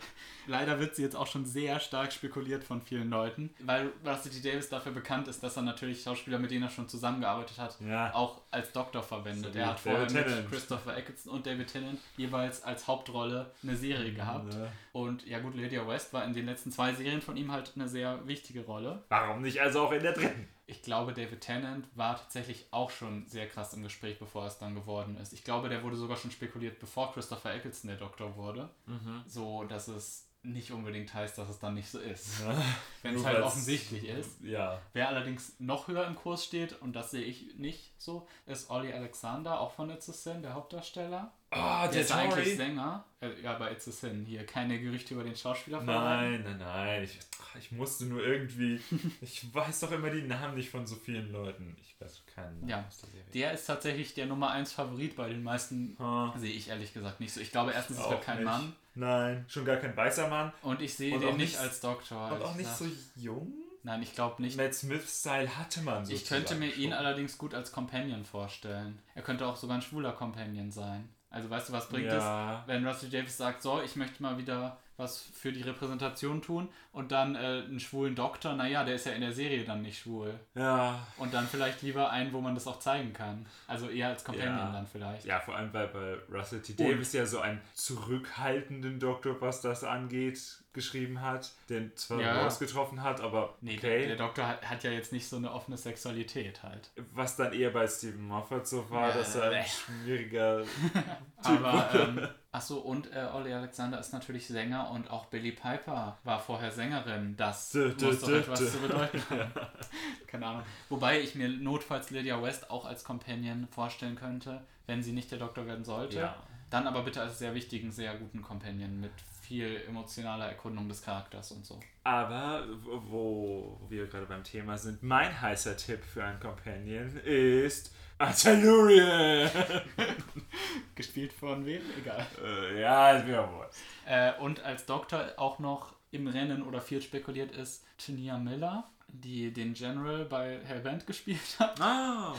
Leider wird sie jetzt auch schon sehr stark spekuliert von vielen Leuten, weil Russell T. Davis dafür bekannt ist, dass er natürlich Schauspieler, mit denen er schon zusammengearbeitet hat, Ja. auch als Doktor verwendet. So er hat David vorher mit Tennant. Christopher Eccleston und David Tennant jeweils als Hauptrolle eine Serie gehabt. Ja. Und ja gut, Lydia West war in den letzten zwei Serien von ihm halt eine sehr wichtige Rolle. Warum nicht also auch in der dritten? Ich glaube, David Tennant war tatsächlich auch schon sehr krass im Gespräch, bevor es dann geworden ist. Ich glaube, der wurde sogar schon spekuliert, bevor Christopher Eccleston der Doktor wurde. So, dass es nicht unbedingt heißt, dass es dann nicht so ist. Wenn es halt offensichtlich ist. Ja. Wer allerdings noch höher im Kurs steht, und das sehe ich nicht so, ist Ollie Alexander, auch von It's a Sin, der Hauptdarsteller. Ah, Der ist eigentlich Sänger. Äh, ja, bei It's a Sin. Hier keine Gerüchte über den Schauspieler. Nein, nein, nein. Ich, ich musste nur irgendwie. Ich weiß doch immer die Namen nicht von so vielen Leuten. Ich weiß keinen Namen Ja. aus der Serie. Der ist tatsächlich der Nummer 1 Favorit bei den meisten. Ah, Sehe ich ehrlich gesagt nicht so. Ich glaube, erstens, auch wird kein nicht. Mann. Nein, schon gar kein weißer Mann. Und ich sehe Und den nicht als Doktor. Und auch nicht so jung. Nein, ich glaube nicht. Matt Smith-Style hatte man so. Ich könnte mir ihn allerdings gut als Companion vorstellen. Er könnte auch sogar ein schwuler Companion sein. Also weißt du, was bringt es, Ja. wenn Russell Davis sagt, so, ich möchte mal wieder was für die Repräsentation tun und dann äh, einen schwulen Doktor, naja, der ist ja in der Serie dann nicht schwul. Ja. Und dann vielleicht lieber einen, wo man das auch zeigen kann. Also eher als Companion Ja. dann vielleicht. Ja, vor allem weil bei Russell T. Davis ja so einen zurückhaltenden Doktor, was das angeht, geschrieben hat, den zwar Ja. rausgetroffen hat, aber Nee, der, der okay. Doktor hat, hat ja jetzt nicht so eine offene Sexualität halt. Was dann eher bei Stephen Moffat so war, Ja, dass er ein schwieriger [laughs] Aber, ähm, [laughs] achso, und äh, Ollie Alexander ist natürlich Sänger und auch Billy Piper war vorher Sängerin. Das Dö, muss doch etwas zu bedeuten [laughs] haben. Keine Ahnung. Wobei ich mir notfalls Lydia West auch als Companion vorstellen könnte, wenn sie nicht der Doktor werden sollte. Ja. Dann aber bitte als sehr wichtigen, sehr guten Companion mit viel emotionale Erkundung des Charakters und so. Aber wo wir gerade beim Thema sind, mein heißer Tipp für einen Companion ist Artillurian. [laughs] Gespielt von wem? Egal. Äh, ja, ist mir wurscht. Äh, und als Doktor auch noch im Rennen oder viel spekuliert ist Tania Miller, die den General bei Hellbent gespielt hat. Ah.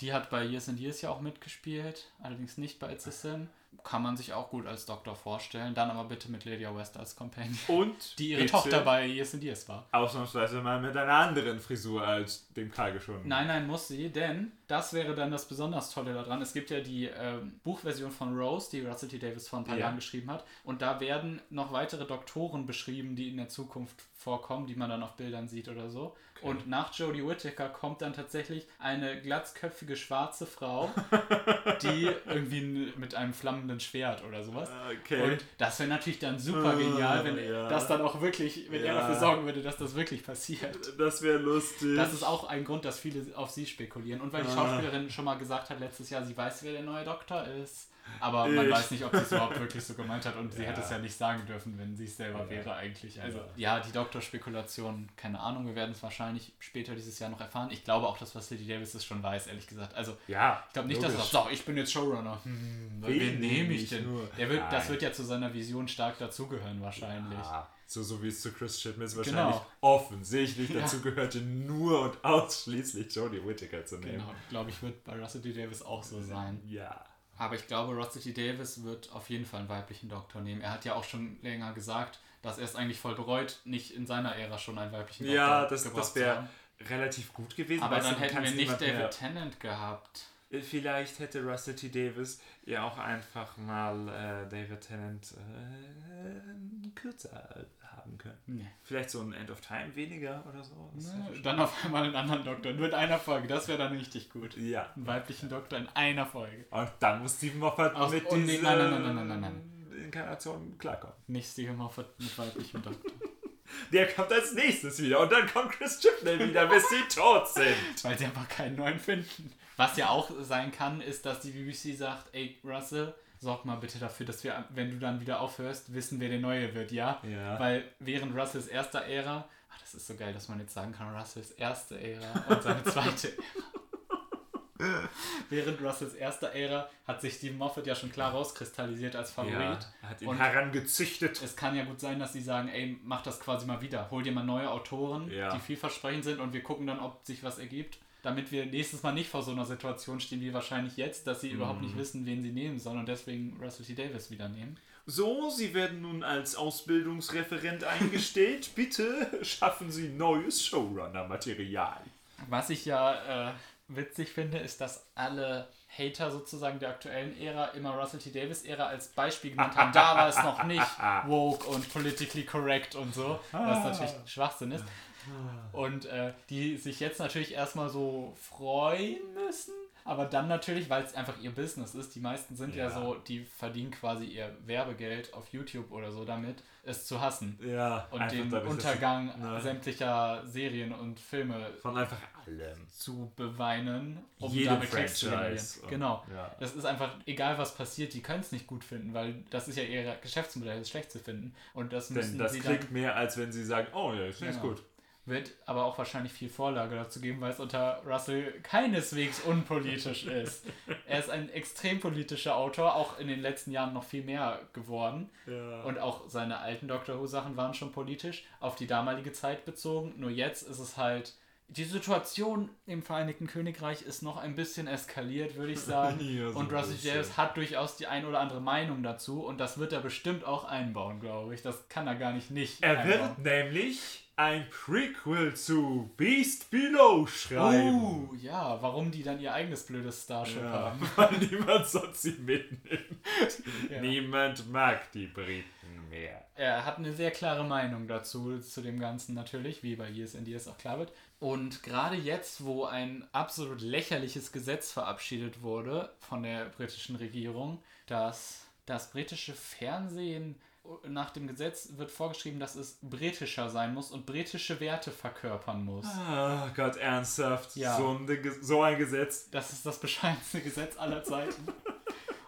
Die hat bei Years and Years ja auch mitgespielt, allerdings nicht bei It's a Sin. Kann man sich auch gut als Doktor vorstellen, dann aber bitte mit Lydia West als Companion. Und [laughs] Die ihre Tochter bei and Years war. Ausnahmsweise mal mit einer anderen Frisur als dem Karl geschoren. Nein, nein, muss sie, denn das wäre dann das besonders Tolle daran. Es gibt ja die ähm, Buchversion von Rose, die Russell T. Davis vor ein paar Ja. Jahren geschrieben hat. Und da werden noch weitere Doktoren beschrieben, die in der Zukunft vorkommen, die man dann auf Bildern sieht oder so. Und nach Jodie Whittaker kommt dann tatsächlich eine glatzköpfige schwarze Frau, [laughs] die irgendwie mit einem flammenden Schwert oder sowas. Okay. Und das wäre natürlich dann super genial, wenn ja. das dann auch wirklich, wenn er Ja. dafür sorgen würde, dass das wirklich passiert. das wäre lustig. Das ist auch ein Grund, dass viele auf sie spekulieren. Und weil die Ah. Schauspielerin schon mal gesagt hat letztes Jahr, sie weiß, wer der neue Doktor ist. Aber man Ich- weiß nicht, ob sie es überhaupt wirklich so gemeint hat. Und sie Ja. hätte es ja nicht sagen dürfen, wenn sie es selber Ja. wäre eigentlich. Also Ja. ja, die Doktorspekulation, keine Ahnung. Wir werden es wahrscheinlich später dieses Jahr noch erfahren. Ich glaube auch, dass was Lady Davis es schon weiß, ehrlich gesagt. Also ja. ich glaube nicht, dass er sagt, so, ich bin jetzt Showrunner. Hm, Wen wen nehme ich denn? nur? Der wird, das wird ja zu seiner Vision stark dazugehören wahrscheinlich. Ja, so, so wie es zu Chris Chibnall wahrscheinlich Genau. offensichtlich dazu gehörte, nur und [laughs] ausschließlich Jodie Whittaker zu nehmen. Genau, glaube ich, wird bei Russell T. Davis auch so sein. Ja. Aber ich glaube, T. Davis wird auf jeden Fall einen weiblichen Doktor nehmen. Er hat ja auch schon länger gesagt, dass er es eigentlich voll bereut, nicht in seiner Ära schon einen weiblichen Doktor Ja, das, das zu wäre haben. relativ gut gewesen. Aber dann hätten wir nicht David mehr- Tennant gehabt. Vielleicht hätte Russell T. Davis ja auch einfach mal äh, David Tennant äh, kürzer haben können. Nee. Vielleicht so ein End of Time weniger oder so. Ne, hätte Dann auf einmal einen anderen Doktor. Nur in einer Folge. Das wäre dann richtig gut. Ja. Einen weiblichen Doktor in einer Folge. Und dann muss Stephen Moffat Aus- mit oh, nee, dieser nein, nein, nein, nein, nein, nein, Inkarnation klarkommen. Nicht Stephen Moffat mit weiblichem Doktor. [laughs] Der kommt als nächstes wieder und dann kommt Chris Chibnall wieder, bis sie tot sind. [laughs] Weil sie aber keinen neuen finden. Was ja auch sein kann, ist, dass die BBC sagt, ey Russell, sorg mal bitte dafür, dass wir, wenn du dann wieder aufhörst, wissen, wer der Neue wird, ja? Ja. Weil während Russells erster Ära, ach, das ist so geil, dass man jetzt sagen kann, Russells erste Ära und seine zweite Ära. [laughs] während Russells erster Ära hat sich Stephen Moffat ja schon klar rauskristallisiert als Favorit. Ja, er hat ihn Und- herangezüchtet. Es kann ja gut sein, dass sie sagen, ey, mach das quasi mal wieder. Hol dir mal neue Autoren, Ja. die vielversprechend sind und wir gucken dann, ob sich was ergibt. Damit wir nächstes Mal nicht vor so einer Situation stehen wie wahrscheinlich jetzt, dass sie überhaupt Mhm. nicht wissen, wen sie nehmen sollen und deswegen Russell T. Davis wieder nehmen. So, Sie werden nun als Ausbildungsreferent eingestellt. [laughs] Bitte schaffen Sie neues Showrunner-Material. Was ich ja äh, witzig finde, ist, dass alle Hater sozusagen der aktuellen Ära immer Russell T. Davis Ära als Beispiel genannt haben. Da war es noch nicht [laughs] woke und politically correct und so, was natürlich Schwachsinn ist. Und äh, die sich jetzt natürlich erstmal so freuen müssen, aber dann natürlich, weil es einfach ihr Business ist, die meisten sind ja. Ja. so, die verdienen quasi ihr Werbegeld auf YouTube oder so damit, es zu hassen. Ja, Und den Untergang ne, sämtlicher Serien und Filme von einfach allem. zu beweinen, um Jedem damit Klicks zu generieren. Genau. Ja. Das ist einfach, egal was passiert, die können es nicht gut finden, weil das ist ja ihr Geschäftsmodell, es schlecht zu finden. Und das müssen Denn das sie klingt mehr, als wenn Sie sagen, oh ja, ich finde es Genau. gut. Wird aber auch wahrscheinlich viel Vorlage dazu geben, weil es unter Russell keineswegs unpolitisch [laughs] ist. Er ist ein extrem politischer Autor, auch in den letzten Jahren noch viel mehr geworden. Ja. Und auch seine alten Doctor Who-Sachen waren schon politisch, auf die damalige Zeit bezogen. Nur jetzt ist es halt. Die Situation im Vereinigten Königreich ist noch ein bisschen eskaliert, würde ich [laughs] sagen. Ja, so und Russell. Davis hat durchaus die ein oder andere Meinung dazu. Und das wird er bestimmt auch einbauen, glaube ich. Das kann er gar nicht nicht er einbauen. wird nämlich ein Prequel zu Beast Below schreiben. Uh, ja, warum die dann ihr eigenes blödes Starship Ja, haben. [laughs] weil niemand sonst sie mitnimmt. [laughs] Ja. Niemand mag die Briten mehr. Er hat eine sehr klare Meinung dazu, zu dem Ganzen natürlich, wie bei and Years auch klar wird. Und gerade jetzt, wo ein absolut lächerliches Gesetz verabschiedet wurde von der britischen Regierung, dass das britische Fernsehen nach dem Gesetz wird vorgeschrieben, dass es britischer sein muss und britische Werte verkörpern muss. Ah Gott, ernsthaft. Ja. So, ein, so ein Gesetz. Das ist das bescheidenste [laughs] Gesetz aller Zeiten.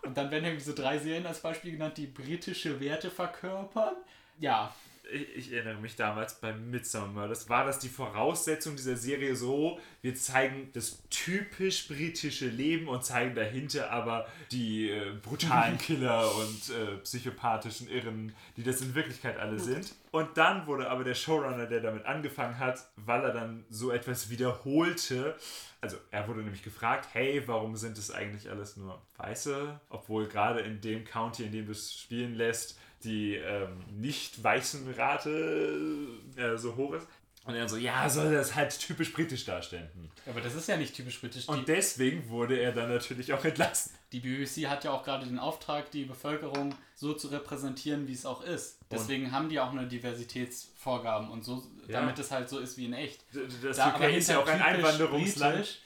Und dann werden irgendwie so drei Serien als Beispiel genannt, die britische Werte verkörpern. Ja, ich, erinnere mich damals beim Midsummer Murders, war das die Voraussetzung dieser Serie so, wir zeigen das typisch britische Leben und zeigen dahinter aber die äh, brutalen [laughs] Killer und äh, psychopathischen Irren, die das in Wirklichkeit alle sind. Und dann wurde aber der Showrunner, der damit angefangen hat, weil er dann so etwas wiederholte, also er wurde nämlich gefragt, hey, warum sind es eigentlich alles nur Weiße, obwohl gerade in dem County, in dem du es spielen lässt, die ähm, nicht weißen Rate äh, so hoch ist. Und er so, ja, soll das halt typisch britisch darstellen. Hm. aber das ist ja nicht typisch britisch. Und deswegen wurde er dann natürlich auch entlassen. die BBC hat ja auch gerade den Auftrag, die Bevölkerung so zu repräsentieren, wie es auch ist. Deswegen haben die auch eine Diversitätsvorgaben und so, Ja. damit es halt so ist wie in echt. Das Da UK ist ja auch ein Einwanderungsland. britisch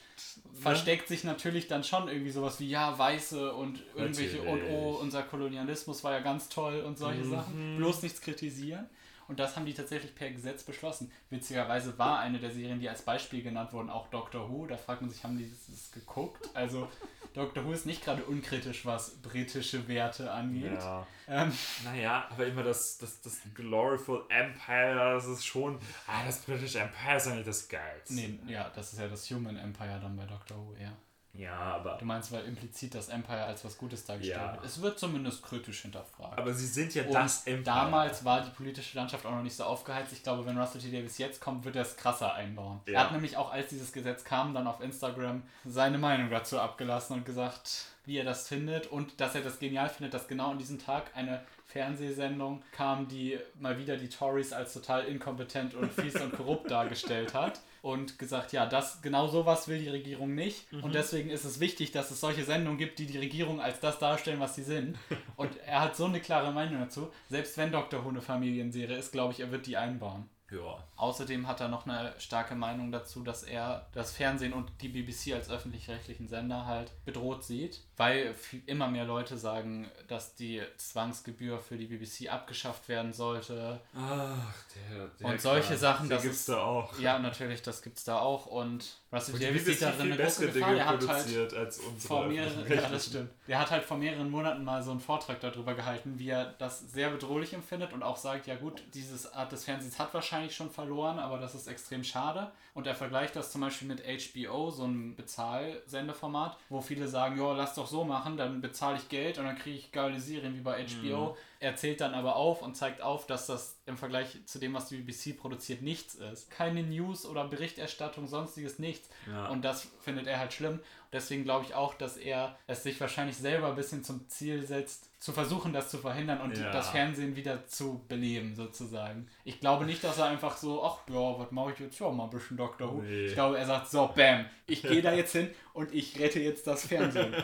versteckt sich natürlich dann schon irgendwie sowas wie ja Weiße und irgendwelche und Natürlich. oh unser Kolonialismus war ja ganz toll und solche Sachen. Bloß nichts kritisieren und das haben die tatsächlich per Gesetz beschlossen witzigerweise war eine der Serien die als Beispiel genannt wurden auch Doctor Who da fragt man sich haben die das geguckt also Doctor Who ist nicht gerade unkritisch was britische Werte angeht Ja. ähm, Naja, aber immer das, das, das Gloriful Empire, das ist schon. Ah, das British Empire ist eigentlich das Geilste. nee ja das ist ja das Human Empire dann bei Doctor Who ja Ja, aber. Du meinst, weil implizit das Empire als was Gutes dargestellt Ja. wird. Es wird zumindest kritisch hinterfragt. Aber sie sind ja Und das Empire. damals war die politische Landschaft auch noch nicht so aufgeheizt. Ich glaube, wenn Russell T. Davis jetzt kommt, wird er es krasser einbauen. Ja. Er hat nämlich auch, als dieses Gesetz kam, dann auf Instagram seine Meinung dazu abgelassen und gesagt, wie er das findet und dass er das genial findet, dass genau an diesem Tag eine Fernsehsendung kam, die mal wieder die Tories als total inkompetent und fies und korrupt dargestellt hat und gesagt, ja, das genau sowas will die Regierung nicht und deswegen ist es wichtig, dass es solche Sendungen gibt, die die Regierung als das darstellen, was sie sind. [laughs] Und er hat so eine klare Meinung dazu. Selbst wenn Dr. Eine Familienserie ist, glaube ich, er wird die einbauen. Ja. Außerdem hat er noch eine starke Meinung dazu, dass er das Fernsehen und die BBC als öffentlich-rechtlichen Sender halt bedroht sieht, weil immer mehr Leute sagen, dass die Zwangsgebühr für die BBC abgeschafft werden sollte. Ach, der. der Und solche Kram, Sachen, das gibt's ist- da auch. Ja, natürlich, das gibt's da auch und Russell Davis sieht darin eine große Gefahr. Dinge Er hat halt als vor mehreren, ja, das stimmt. Der hat halt vor mehreren Monaten mal so einen Vortrag darüber gehalten, wie er das sehr bedrohlich empfindet und auch sagt, ja gut, diese Art des Fernsehens hat wahrscheinlich schon verloren, aber das ist extrem schade. Und er vergleicht das zum Beispiel mit HBO, so einem Bezahlsendeformat, wo viele sagen, ja, lass doch so machen, dann bezahle ich Geld und dann kriege ich geile Serien wie bei HBO. Er zählt dann aber auf und zeigt auf, dass das im Vergleich zu dem, was die BBC produziert, nichts ist. Keine News oder Berichterstattung, sonstiges nichts. Ja. Und das findet er halt schlimm. Deswegen glaube ich auch, dass er es sich wahrscheinlich selber ein bisschen zum Ziel setzt, zu versuchen, das zu verhindern und Ja. das Fernsehen wieder zu beleben, sozusagen. Ich glaube nicht, dass er einfach so, ach ja, was mache ich jetzt? Ja, mal ein bisschen Dr. Who. Nee. Ich glaube, er sagt so, bam, ich gehe da jetzt hin und ich rette jetzt das Fernsehen. [laughs]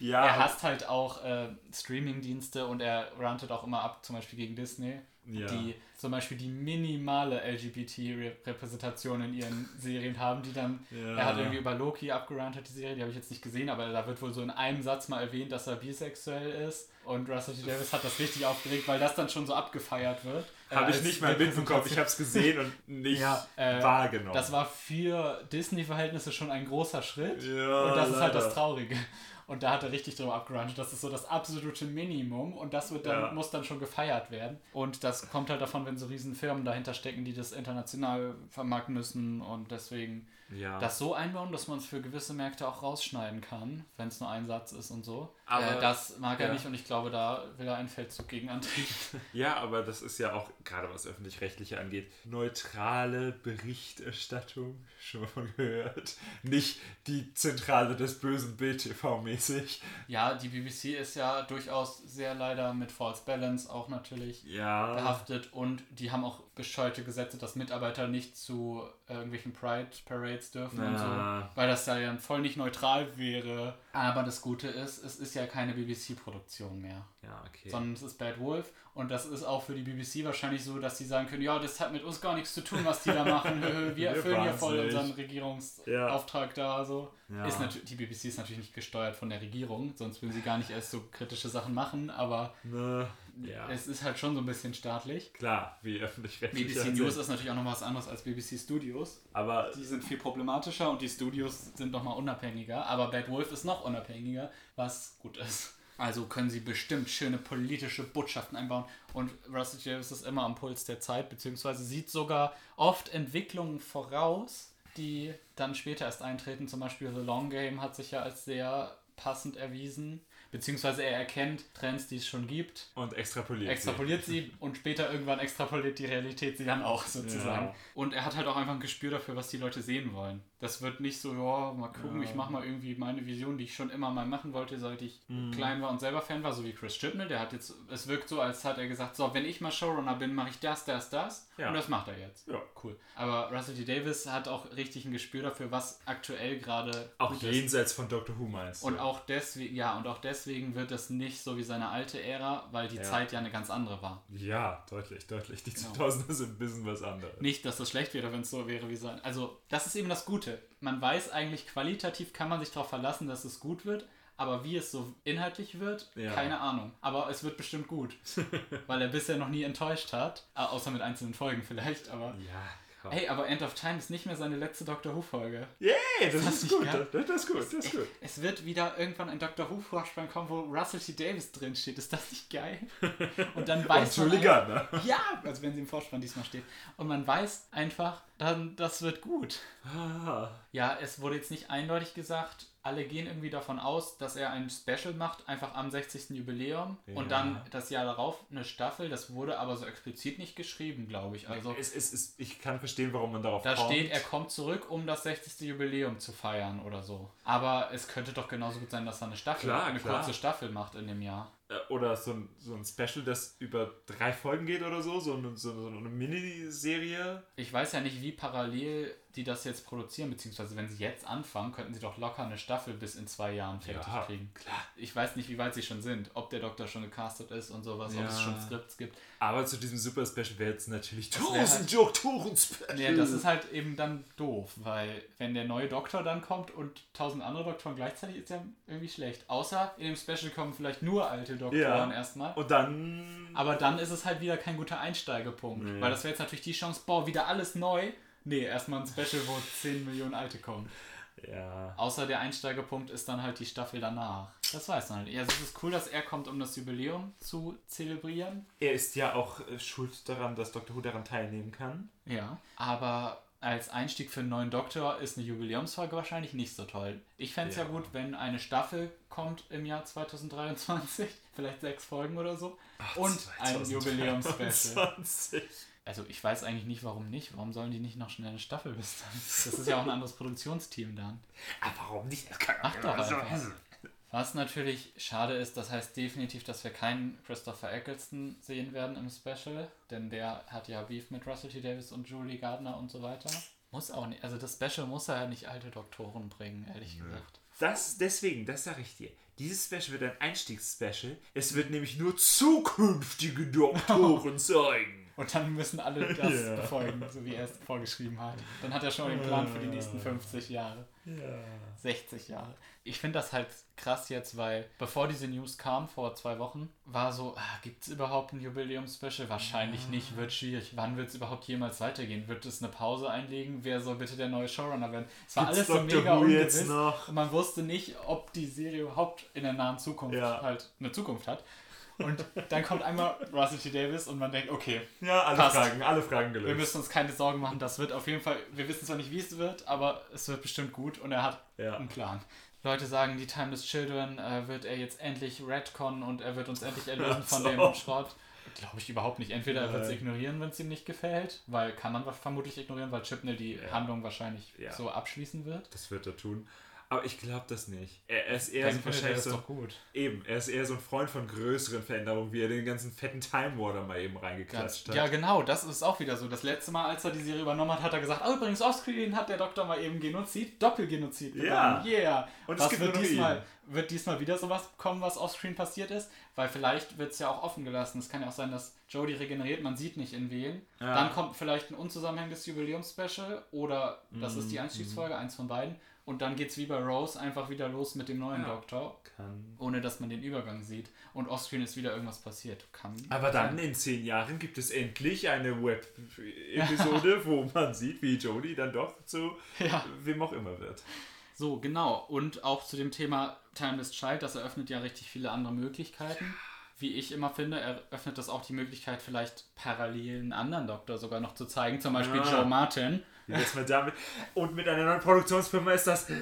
ja, er hasst halt auch äh, Streaming-Dienste und er rantet auch immer ab, zum Beispiel gegen Disney, Ja. die zum Beispiel die minimale LGBT-Repräsentation in ihren [laughs] Serien haben, die dann, Ja. er hat irgendwie über Loki abgerantet, die Serie, die habe ich jetzt nicht gesehen, aber da wird wohl so in einem Satz mal erwähnt, dass er bisexuell ist und Russell T. Davis hat das richtig aufgeregt, weil das dann schon so abgefeiert wird. äh, Habe ich nicht mal mitbekommen. Ich habe es gesehen und [laughs] nicht Ja, äh, wahrgenommen. Das war für Disney-Verhältnisse schon ein großer Schritt. Ja, und das ist halt leider. das Traurige. Und da hat er richtig drüber abgerantet. Das ist so das absolute Minimum und das wird dann, Ja. muss dann schon gefeiert werden. Und das kommt halt davon, wenn so riesen Firmen dahinter stecken, die das international vermarkten müssen und deswegen ja. das so einbauen, dass man es für gewisse Märkte auch rausschneiden kann, wenn es nur ein Satz ist und so. Aber- äh, das mag er ja. nicht und ich glaube, da will er einen Feldzug gegen antreten. [laughs] Ja, aber das ist ja auch, gerade was öffentlich-rechtliche angeht, neutrale Berichterstattung, schon mal von gehört. Nicht die Zentrale des bösen Bild TV-mäßig. ja, die BBC ist ja durchaus sehr leider mit False Balance auch natürlich Ja. behaftet und die haben auch bescheuerte Gesetze, dass Mitarbeiter nicht zu äh, irgendwelchen Pride Parades dürfen und so, Ja. weil das ja dann voll nicht neutral wäre. Aber das Gute ist, es ist ja keine BBC-Produktion mehr, Ja, okay. sondern es ist Bad Wolf und das ist auch für die BBC wahrscheinlich so, dass sie sagen können, ja, das hat mit uns gar nichts zu tun, was die da machen. [laughs] Wir Wir erfüllen hier voll unseren Regierungsauftrag da so. Ja. Ist natürlich, die BBC ist natürlich nicht gesteuert von der Regierung, sonst würden sie gar nicht erst so kritische Sachen machen, aber Ne, Ja. es ist halt schon so ein bisschen staatlich. Klar, wie öffentlich-rechtlich. BBC News ist natürlich auch noch was anderes als BBC Studios. Aber Die sind viel problematischer und die Studios sind nochmal unabhängiger. Aber Bad Wolf ist noch unabhängiger, was gut ist. Also können sie bestimmt schöne politische Botschaften einbauen. Und Russell Davis ist immer am Puls der Zeit, beziehungsweise sieht sogar oft Entwicklungen voraus, die dann später erst eintreten. Zum Beispiel The Long Game hat sich ja als sehr passend erwiesen. Beziehungsweise er erkennt Trends, die es schon gibt, und extrapoliert. extrapoliert sie [laughs] und später irgendwann extrapoliert die Realität sie dann auch sozusagen. Ja. Und er hat halt auch einfach ein Gespür dafür, was die Leute sehen wollen. Das wird nicht so, ja, mal gucken, Ja. ich mache mal irgendwie meine Vision, die ich schon immer mal machen wollte, seit ich Mhm. klein war und selber Fan war, so wie Chris Chibnall. Der hat jetzt, es wirkt so, als hat er gesagt, so, wenn ich mal Showrunner bin, mache ich das, das, das. Ja. Und das macht er jetzt. Ja. Cool. Aber Russell T. Davis hat auch richtig ein Gespür dafür, was aktuell gerade Auch gut ist. jenseits von Doctor Who meinst du? Und auch deswegen, ja, und auch deswegen wird es nicht so wie seine alte Ära, weil die Ja. Zeit ja eine ganz andere war. Ja, deutlich, deutlich. Die Genau. 2000er sind ein bisschen was anderes. Nicht, dass das schlecht wäre, wenn es so wäre wie sein. Also, das ist eben das Gute. Man weiß eigentlich, qualitativ kann man sich darauf verlassen, dass es gut wird, aber wie es so inhaltlich wird, Ja. keine Ahnung. Aber es wird bestimmt gut. [laughs] weil er bisher noch nie enttäuscht hat. Äh, Außer mit einzelnen Folgen vielleicht, aber. Ja, komm. Hey, aber End of Time ist nicht mehr seine letzte Doctor Who-Folge. Yay, das, das ist gut. Das, das ist gut, das ist gut. Es wird wieder irgendwann ein Doctor Who-Vorspann kommen, wo Russell T. Davis drin steht. Ist das nicht geil? [laughs] Und dann weiß Und man. Einfach- Gardner. Ja, also wenn sie im Vorspann diesmal steht. Und man weiß einfach, dann das wird gut. Ah, Ja, es wurde jetzt nicht eindeutig gesagt. Alle gehen irgendwie davon aus, dass er ein Special macht, einfach am 60. Jubiläum. Und Ja. dann das Jahr darauf eine Staffel. Das wurde aber so explizit nicht geschrieben, glaube ich. Also es, es, es, ich kann verstehen, warum man darauf da kommt. steht, er kommt zurück, um das 60. Jubiläum zu feiern oder so. Aber es könnte doch genauso gut sein, dass er eine Staffel, Klar, eine klar. kurze Staffel macht in dem Jahr. Äh, Oder so ein, so ein Special, das über drei Folgen geht oder so. So eine, so, eine Miniserie. Ich weiß ja nicht, wie parallel die das jetzt produzieren, beziehungsweise wenn sie jetzt anfangen, könnten sie doch locker eine Staffel bis in zwei Jahren fertig Ja, kriegen. klar. Ich weiß nicht, wie weit sie schon sind, ob der Doktor schon gecastet ist und sowas, ob Ja. es schon Skripts gibt. Aber zu diesem Super Special wäre jetzt natürlich Das wär halt- Doktoren Special. Nee, das ist halt eben dann doof, weil wenn der neue Doktor dann kommt und tausend andere Doktoren gleichzeitig, ist ja irgendwie schlecht. Außer in dem Special kommen vielleicht nur alte Doktoren Ja. erstmal. Und dann. Aber dann ist es halt wieder kein guter Einsteigepunkt. Nee. Weil das wäre jetzt natürlich die Chance, boah, wieder alles neu. Nee, erstmal ein Special, wo 10 Millionen alte kommen. Ja. Außer der Einsteigepunkt ist dann halt die Staffel danach. Das weiß man halt. Ja, es ist cool, dass er kommt, um das Jubiläum zu zelebrieren. Er ist ja auch äh, schuld daran, dass Doctor Who daran teilnehmen kann. Ja. Aber als Einstieg für einen neuen Doktor ist eine Jubiläumsfolge wahrscheinlich nicht so toll. Ich fände es ja. Ja. gut, wenn eine Staffel kommt im Jahr 2023. [laughs] Vielleicht sechs Folgen oder so. und ein Jubiläumsspecial. 2023. Also ich weiß eigentlich nicht, warum nicht. Warum sollen die nicht noch schnell eine Staffel bis dann? Das ist ja auch ein anderes Produktionsteam dann. Aber [laughs] warum nicht? Das kann Mach doch einfach. Was natürlich schade ist, das heißt definitiv, dass wir keinen Christopher Eccleston sehen werden im Special, denn der hat ja Beef mit Russell T. Davis und Julie Gardner und so weiter. Muss auch nicht, also das Special muss er ja nicht alte Doktoren bringen, ehrlich gesagt. Das, deswegen, das sage ich dir. Dieses Special wird ein Einstiegsspecial. Es wird nämlich nur zukünftige Doktoren [laughs] zeigen. Und dann müssen alle [laughs] das Ja. befolgen, so wie er es vorgeschrieben hat. Dann hat er schon den Plan für die nächsten 50 Jahre. Ja. 60 Jahre. Ich finde das halt krass jetzt, weil bevor diese News kam, vor zwei Wochen, war so, ah, gibt es überhaupt ein Jubiläum-Special? Wahrscheinlich nicht, wird schwierig. Wann wird es überhaupt jemals weitergehen? Wird es eine Pause einlegen? Wer soll bitte der neue Showrunner werden? Es war Gibt's alles so mega ungewiss. Und man wusste nicht, ob die Serie überhaupt in der nahen Zukunft Ja. halt eine Zukunft hat. Und dann kommt einmal Russell T. Davis und man denkt, okay, Ja, alle Passt. Fragen, alle Fragen gelöst. wir müssen uns keine Sorgen machen, das wird auf jeden Fall, wir wissen zwar nicht, wie es wird, aber es wird bestimmt gut und er hat Ja. einen Plan. Leute sagen, die Timeless Children äh, wird er jetzt endlich retconnen und er wird uns endlich erlösen von So. dem Schrott. Glaube ich überhaupt nicht. Entweder er wird es ignorieren, wenn es ihm nicht gefällt, weil kann man vermutlich ignorieren, weil Chipnell die Ja. Handlung wahrscheinlich Ja. so abschließen wird. Das wird er tun. Aber ich glaube das nicht. Er, er ist eher so wahrscheinlich so, eben, er ist eher so ein Freund von größeren Veränderungen, wie er den ganzen fetten Time Warder mal eben reingeklatscht hat. ja, genau, das ist auch wieder so. Das letzte Mal, als er die Serie übernommen hat, hat er gesagt, oh, übrigens, offscreen hat der Doktor mal eben Genozid, Doppelgenozid Ja. begangen. Yeah. Und es was gibt wird diesmal, wird diesmal wieder sowas kommen, was offscreen passiert ist? Weil vielleicht wird es ja auch offen gelassen. Es kann ja auch sein, dass Jodie regeneriert, man sieht nicht in wen. Ja. Dann kommt vielleicht ein unzusammenhängendes Jubiläumspecial oder das ist Mhm, die Einstiegsfolge, eins von beiden. Und dann geht's wie bei Rose einfach wieder los mit dem neuen Ja. Doktor, Kann. ohne dass man den Übergang sieht. Und offscreen ist wieder irgendwas passiert. Kann. Aber dann in zehn Jahren gibt es endlich eine Web-Episode, [laughs] wo man sieht, wie Jodie dann doch zu Ja. wem auch immer wird. So, genau. Und auch zu dem Thema Timeless Child, das eröffnet ja richtig viele andere Möglichkeiten. Wie ich immer finde, eröffnet das auch die Möglichkeit, vielleicht parallel einen anderen Doktor sogar noch zu zeigen. Zum Beispiel Ja. Joe Martin. Wär's mal damit? Und mit einer neuen Produktionsfirma ist das äh,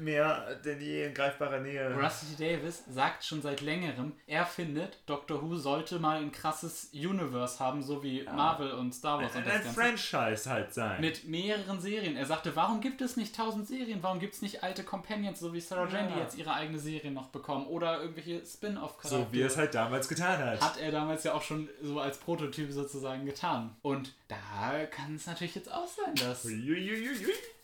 mehr denn je in greifbarer Nähe. Rusty Davis sagt schon seit längerem, er findet, Doctor Who sollte mal ein krasses Universe haben, so wie Marvel und Star Wars und Ein, das ein Ganze. Franchise halt sein. Mit mehreren Serien. Er sagte, warum gibt es nicht tausend Serien? Warum gibt es nicht alte Companions, so wie Sarah Jane, die Ja. jetzt ihre eigene Serie noch bekommen? Oder irgendwelche Spin-off-Charaktere? so wie er es halt damals getan hat. hat er damals ja auch schon so als Prototyp sozusagen getan. Und da kann es natürlich jetzt auch sein, dass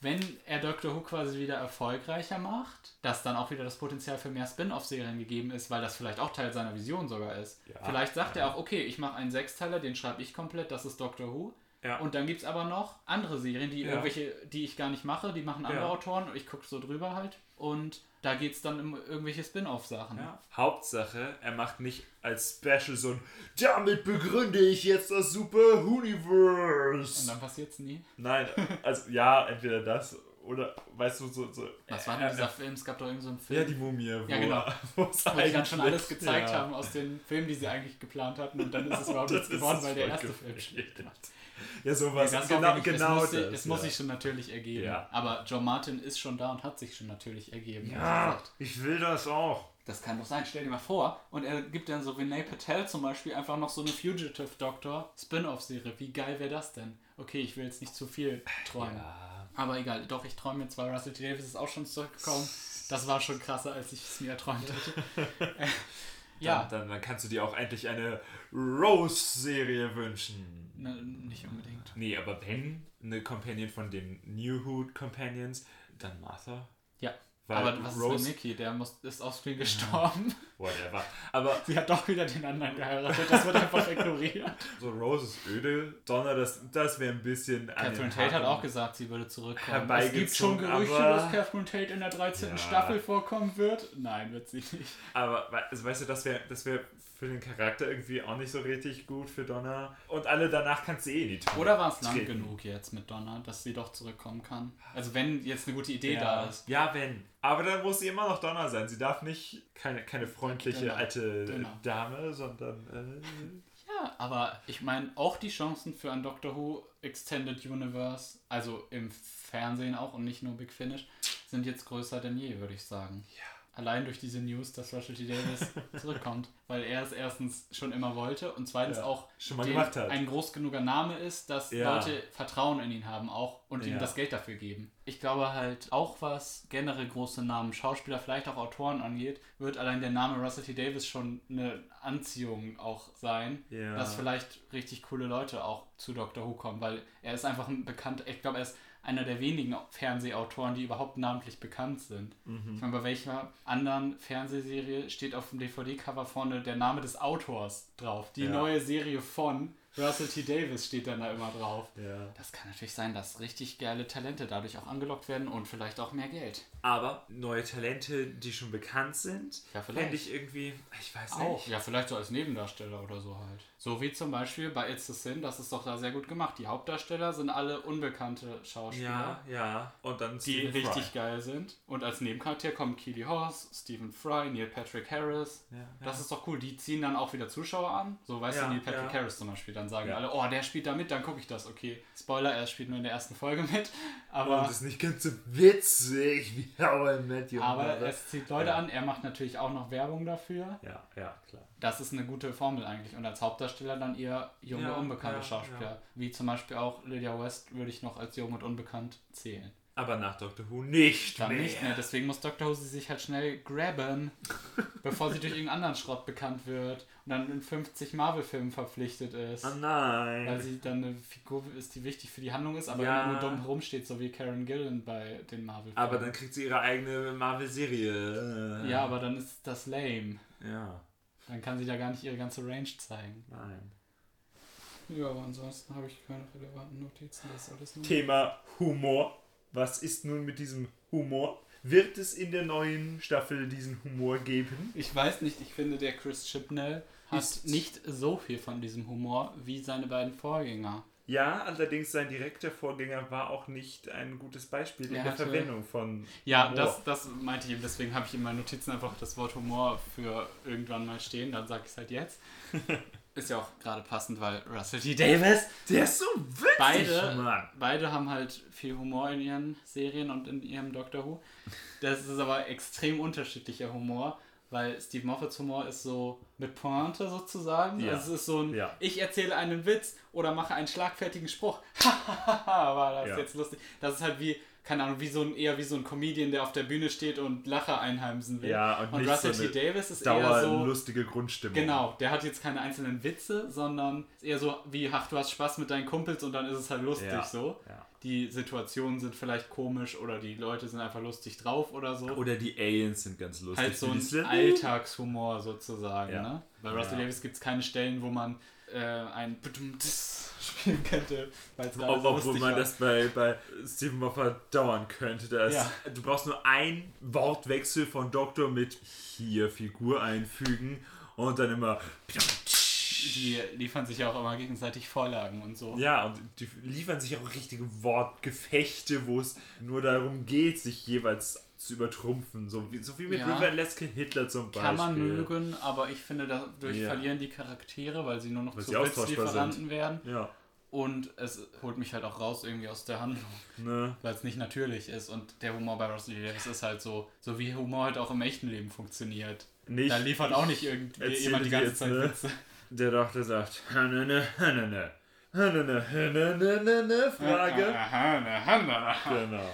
wenn er Doctor Who quasi wieder erfolgreicher macht, dass dann auch wieder das Potenzial für mehr Spin-off-Serien gegeben ist, weil das vielleicht auch Teil seiner Vision sogar ist. Ja. Vielleicht sagt er auch, okay, ich mache einen Sechsteiler, den schreibe ich komplett, das ist Doctor Who. Ja. Und dann gibt es aber noch andere Serien, die Ja. irgendwelche, die ich gar nicht mache, die machen andere Ja. Autoren und ich gucke so drüber halt. Und da geht es dann um irgendwelche Spin-off-Sachen. Ja. Hauptsache, er macht nicht als Special so ein Damit begründe ich jetzt das Super Universe. Und dann passiert es nie. Nein, [laughs] also ja, entweder das oder weißt du so. so Was war denn dieser Film? Es gab doch irgendeinen so einen Film. Ja, die Mumie. Wo, Ja, genau. [laughs] Wo, die dann schon alles gezeigt ja. haben aus den Filmen, die sie eigentlich geplant hatten und dann ist es [laughs] überhaupt nichts geworden, weil der erste. Film steht. [laughs] Ja, sowas. Das genau, ich genau es muss, das. sich, es muss ja. sich schon natürlich ergeben. Ja. Aber Joe Martin ist schon da und hat sich schon natürlich ergeben. Ja, ich will das auch. Das kann doch sein, stell dir mal vor. Und er gibt dann so Vinay Patel zum Beispiel einfach noch so eine Fugitive Doctor Spin-off-Serie. Wie geil wäre das denn? Okay, ich will jetzt nicht zu viel träumen. Aber egal, doch, ich träume jetzt, weil Russell T. Davis ist auch schon zurückgekommen. Das war schon krasser, als ich es mir erträumt hatte. Äh, [laughs] ja, Dann, dann, dann kannst du dir auch endlich eine Rose-Serie wünschen. Ne, nicht unbedingt. Nee, aber wenn eine Companion von den New Hood Companions, dann Martha. Ja. Weil aber was ist Rose- mit Nikki? Der muss, ist offscreen gestorben. Whatever. [laughs] Aber Sie hat doch wieder den anderen geheiratet. Das wird einfach ignoriert. so Rose ist öde. Donner, das, das wäre ein bisschen. Catherine Tate hat auch gesagt, sie würde zurückkommen. Es gibt schon Gerüchte, aber- dass Catherine Tate in der 13. Ja. Staffel vorkommen wird. Nein, wird sie nicht. Aber also, weißt du, das wäre das wär für den Charakter irgendwie auch nicht so richtig gut für Donna. Und alle danach kannst du eh nicht. Oder war es lang Treten. genug jetzt mit Donna, dass sie doch zurückkommen kann? Also wenn jetzt eine gute Idee ja. da ist. Ja, wenn. Aber dann muss sie immer noch Donna sein. Sie darf nicht keine, keine freundliche Genau. alte Genau. Dame, sondern. Äh, Ja, aber ich meine, auch die Chancen für ein Doctor Who Extended Universe, also im Fernsehen auch und nicht nur Big Finish, sind jetzt größer denn je, würde ich sagen. Ja. Allein durch diese News, dass Russell T. Davis [laughs] zurückkommt. Weil er es erstens schon immer wollte und zweitens Ja, auch schon mal den- gemacht hat. ein groß genuger Name ist, dass Ja. Leute Vertrauen in ihn haben auch und ihm Ja. das Geld dafür geben. Ich glaube halt, auch was generell große Namen, Schauspieler, vielleicht auch Autoren angeht, wird allein der Name Russell T. Davis schon eine Anziehung auch sein, Ja. dass vielleicht richtig coole Leute auch zu Doctor Who kommen, weil er ist einfach ein bekannter, ich glaube, er ist einer der wenigen Fernsehautoren, die überhaupt namentlich bekannt sind. Mhm. Ich meine, bei welcher anderen Fernsehserie steht auf dem DVD-Cover vorne der Name des Autors drauf? Die Ja. neue Serie von Russell T. Davis steht dann da immer drauf. ja. Das kann natürlich sein, dass richtig geile Talente dadurch auch angelockt werden und vielleicht auch mehr Geld. Aber neue Talente, die schon bekannt sind, Ja, fände ich irgendwie. Ich weiß Auch, nicht. ja, vielleicht so als Nebendarsteller oder so halt. So wie zum Beispiel bei It's a Sin, das ist doch da sehr gut gemacht. Die Hauptdarsteller sind alle unbekannte Schauspieler. Ja, ja. Und dann Die Stephen richtig Fry. geil sind. Und als Nebencharakter kommen Keely Hawes, Stephen Fry, Neil Patrick Harris. Ja, Das ist doch cool. Die ziehen dann auch wieder Zuschauer an. So, weißt Ja, du, Neil Patrick ja. Harris zum Beispiel. Dann sagen Ja. alle, oh, der spielt da mit, dann gucke ich das. Okay, Spoiler, er spielt nur in der ersten Folge mit. Aber, Und das ist nicht ganz so witzig wie How I Met Your aber Mother. es zieht Leute Ja. an. Er macht natürlich auch noch Werbung dafür. Ja, ja, klar. Das ist eine gute Formel eigentlich. Und als Hauptdarsteller dann eher junge, Ja, unbekannte ja, Schauspieler. ja. Wie zum Beispiel auch Lydia West würde ich noch als jung und unbekannt zählen. Aber nach Doctor Who nicht Dann mehr. nicht mehr. Deswegen muss Dr. Who sie sich halt schnell grabben, [laughs] bevor sie durch irgendeinen anderen Schrott bekannt wird und dann in 50 Marvel-Filmen verpflichtet ist. Oh nein. Weil sie dann eine Figur ist, die wichtig für die Handlung ist, aber Ja. immer nur dumm rumsteht, so wie Karen Gillan bei den Marvel-Filmen. aber dann kriegt sie ihre eigene Marvel-Serie. Ja, aber dann ist das lame. Ja, Dann kann sie da gar nicht ihre ganze Range zeigen. nein. Ja, aber ansonsten habe ich keine relevanten Notizen. Das ist alles nur. Thema Humor. Was ist nun mit diesem Humor? Wird es in der neuen Staffel diesen Humor geben? Ich weiß nicht, ich finde, der Chris Chibnall hat Ist- nicht so viel von diesem Humor wie seine beiden Vorgänger. Ja, allerdings sein direkter Vorgänger war auch nicht ein gutes Beispiel in Er der Verwendung von Ja, Humor. das, das meinte ich eben, deswegen habe ich in meinen Notizen einfach das Wort Humor für irgendwann mal stehen, dann sage ich es halt jetzt. [laughs] Ist ja auch gerade passend, weil Russell T. Davis, Der ist so witzig, beide, Mann. beide haben halt viel Humor in ihren Serien und in ihrem Doctor Who. Das ist aber extrem unterschiedlicher Humor, weil Steve Moffats Humor ist so mit Pointe sozusagen. Ja. Also es ist so ein, Ja. ich erzähle einen Witz oder mache einen schlagfertigen Spruch. [laughs] War das Ja. jetzt lustig. Das ist halt wie, keine Ahnung, wie so ein, eher wie so ein Comedian, der auf der Bühne steht und Lacher einheimsen will. Ja, und und Russell so T. Davis ist eher Dauer so... lustige Grundstimmung. Genau, der hat jetzt keine einzelnen Witze, sondern ist eher so wie, ach, du hast Spaß mit deinen Kumpels und dann ist es halt lustig so. ja. Die Situationen sind vielleicht komisch oder die Leute sind einfach lustig drauf oder so. Oder die Aliens sind ganz lustig. halt so ein. Alltagshumor sozusagen, Ja. ne? Bei Russell Ja. Davis gibt es keine Stellen, wo man äh, ein [laughs] spielen könnte, obwohl man war. das bei, bei Stephen Moffat dauern könnte. Da ist, Ja. Du brauchst nur ein Wortwechsel von Doktor mit hier Figur einfügen und dann immer. Die liefern sich ja auch immer gegenseitig Vorlagen und so. Ja, und die liefern sich auch richtige Wortgefechte, wo es nur darum geht, sich jeweils zu übertrumpfen. So wie, so wie mit Ja. River Leske Hitler zum Beispiel. Kann man mögen, aber ich finde, dadurch Ja. verlieren die Charaktere, weil sie nur noch Weil zu Witzlieferanten werden. Ja, Und es holt mich halt auch raus irgendwie aus der Handlung, ne? weil es nicht natürlich ist. Und der Humor bei Russell. Davis ist halt so, so wie Humor halt auch im echten Leben funktioniert. Nicht, Da liefert auch nicht irgendwie erzähle jemand die dir ganze jetzt, Zeit ne? Witze. Der Doktor sagt, Hanene, Hanene, Hanene, Hanene, Hanene, Frage. Aha, na. Genau.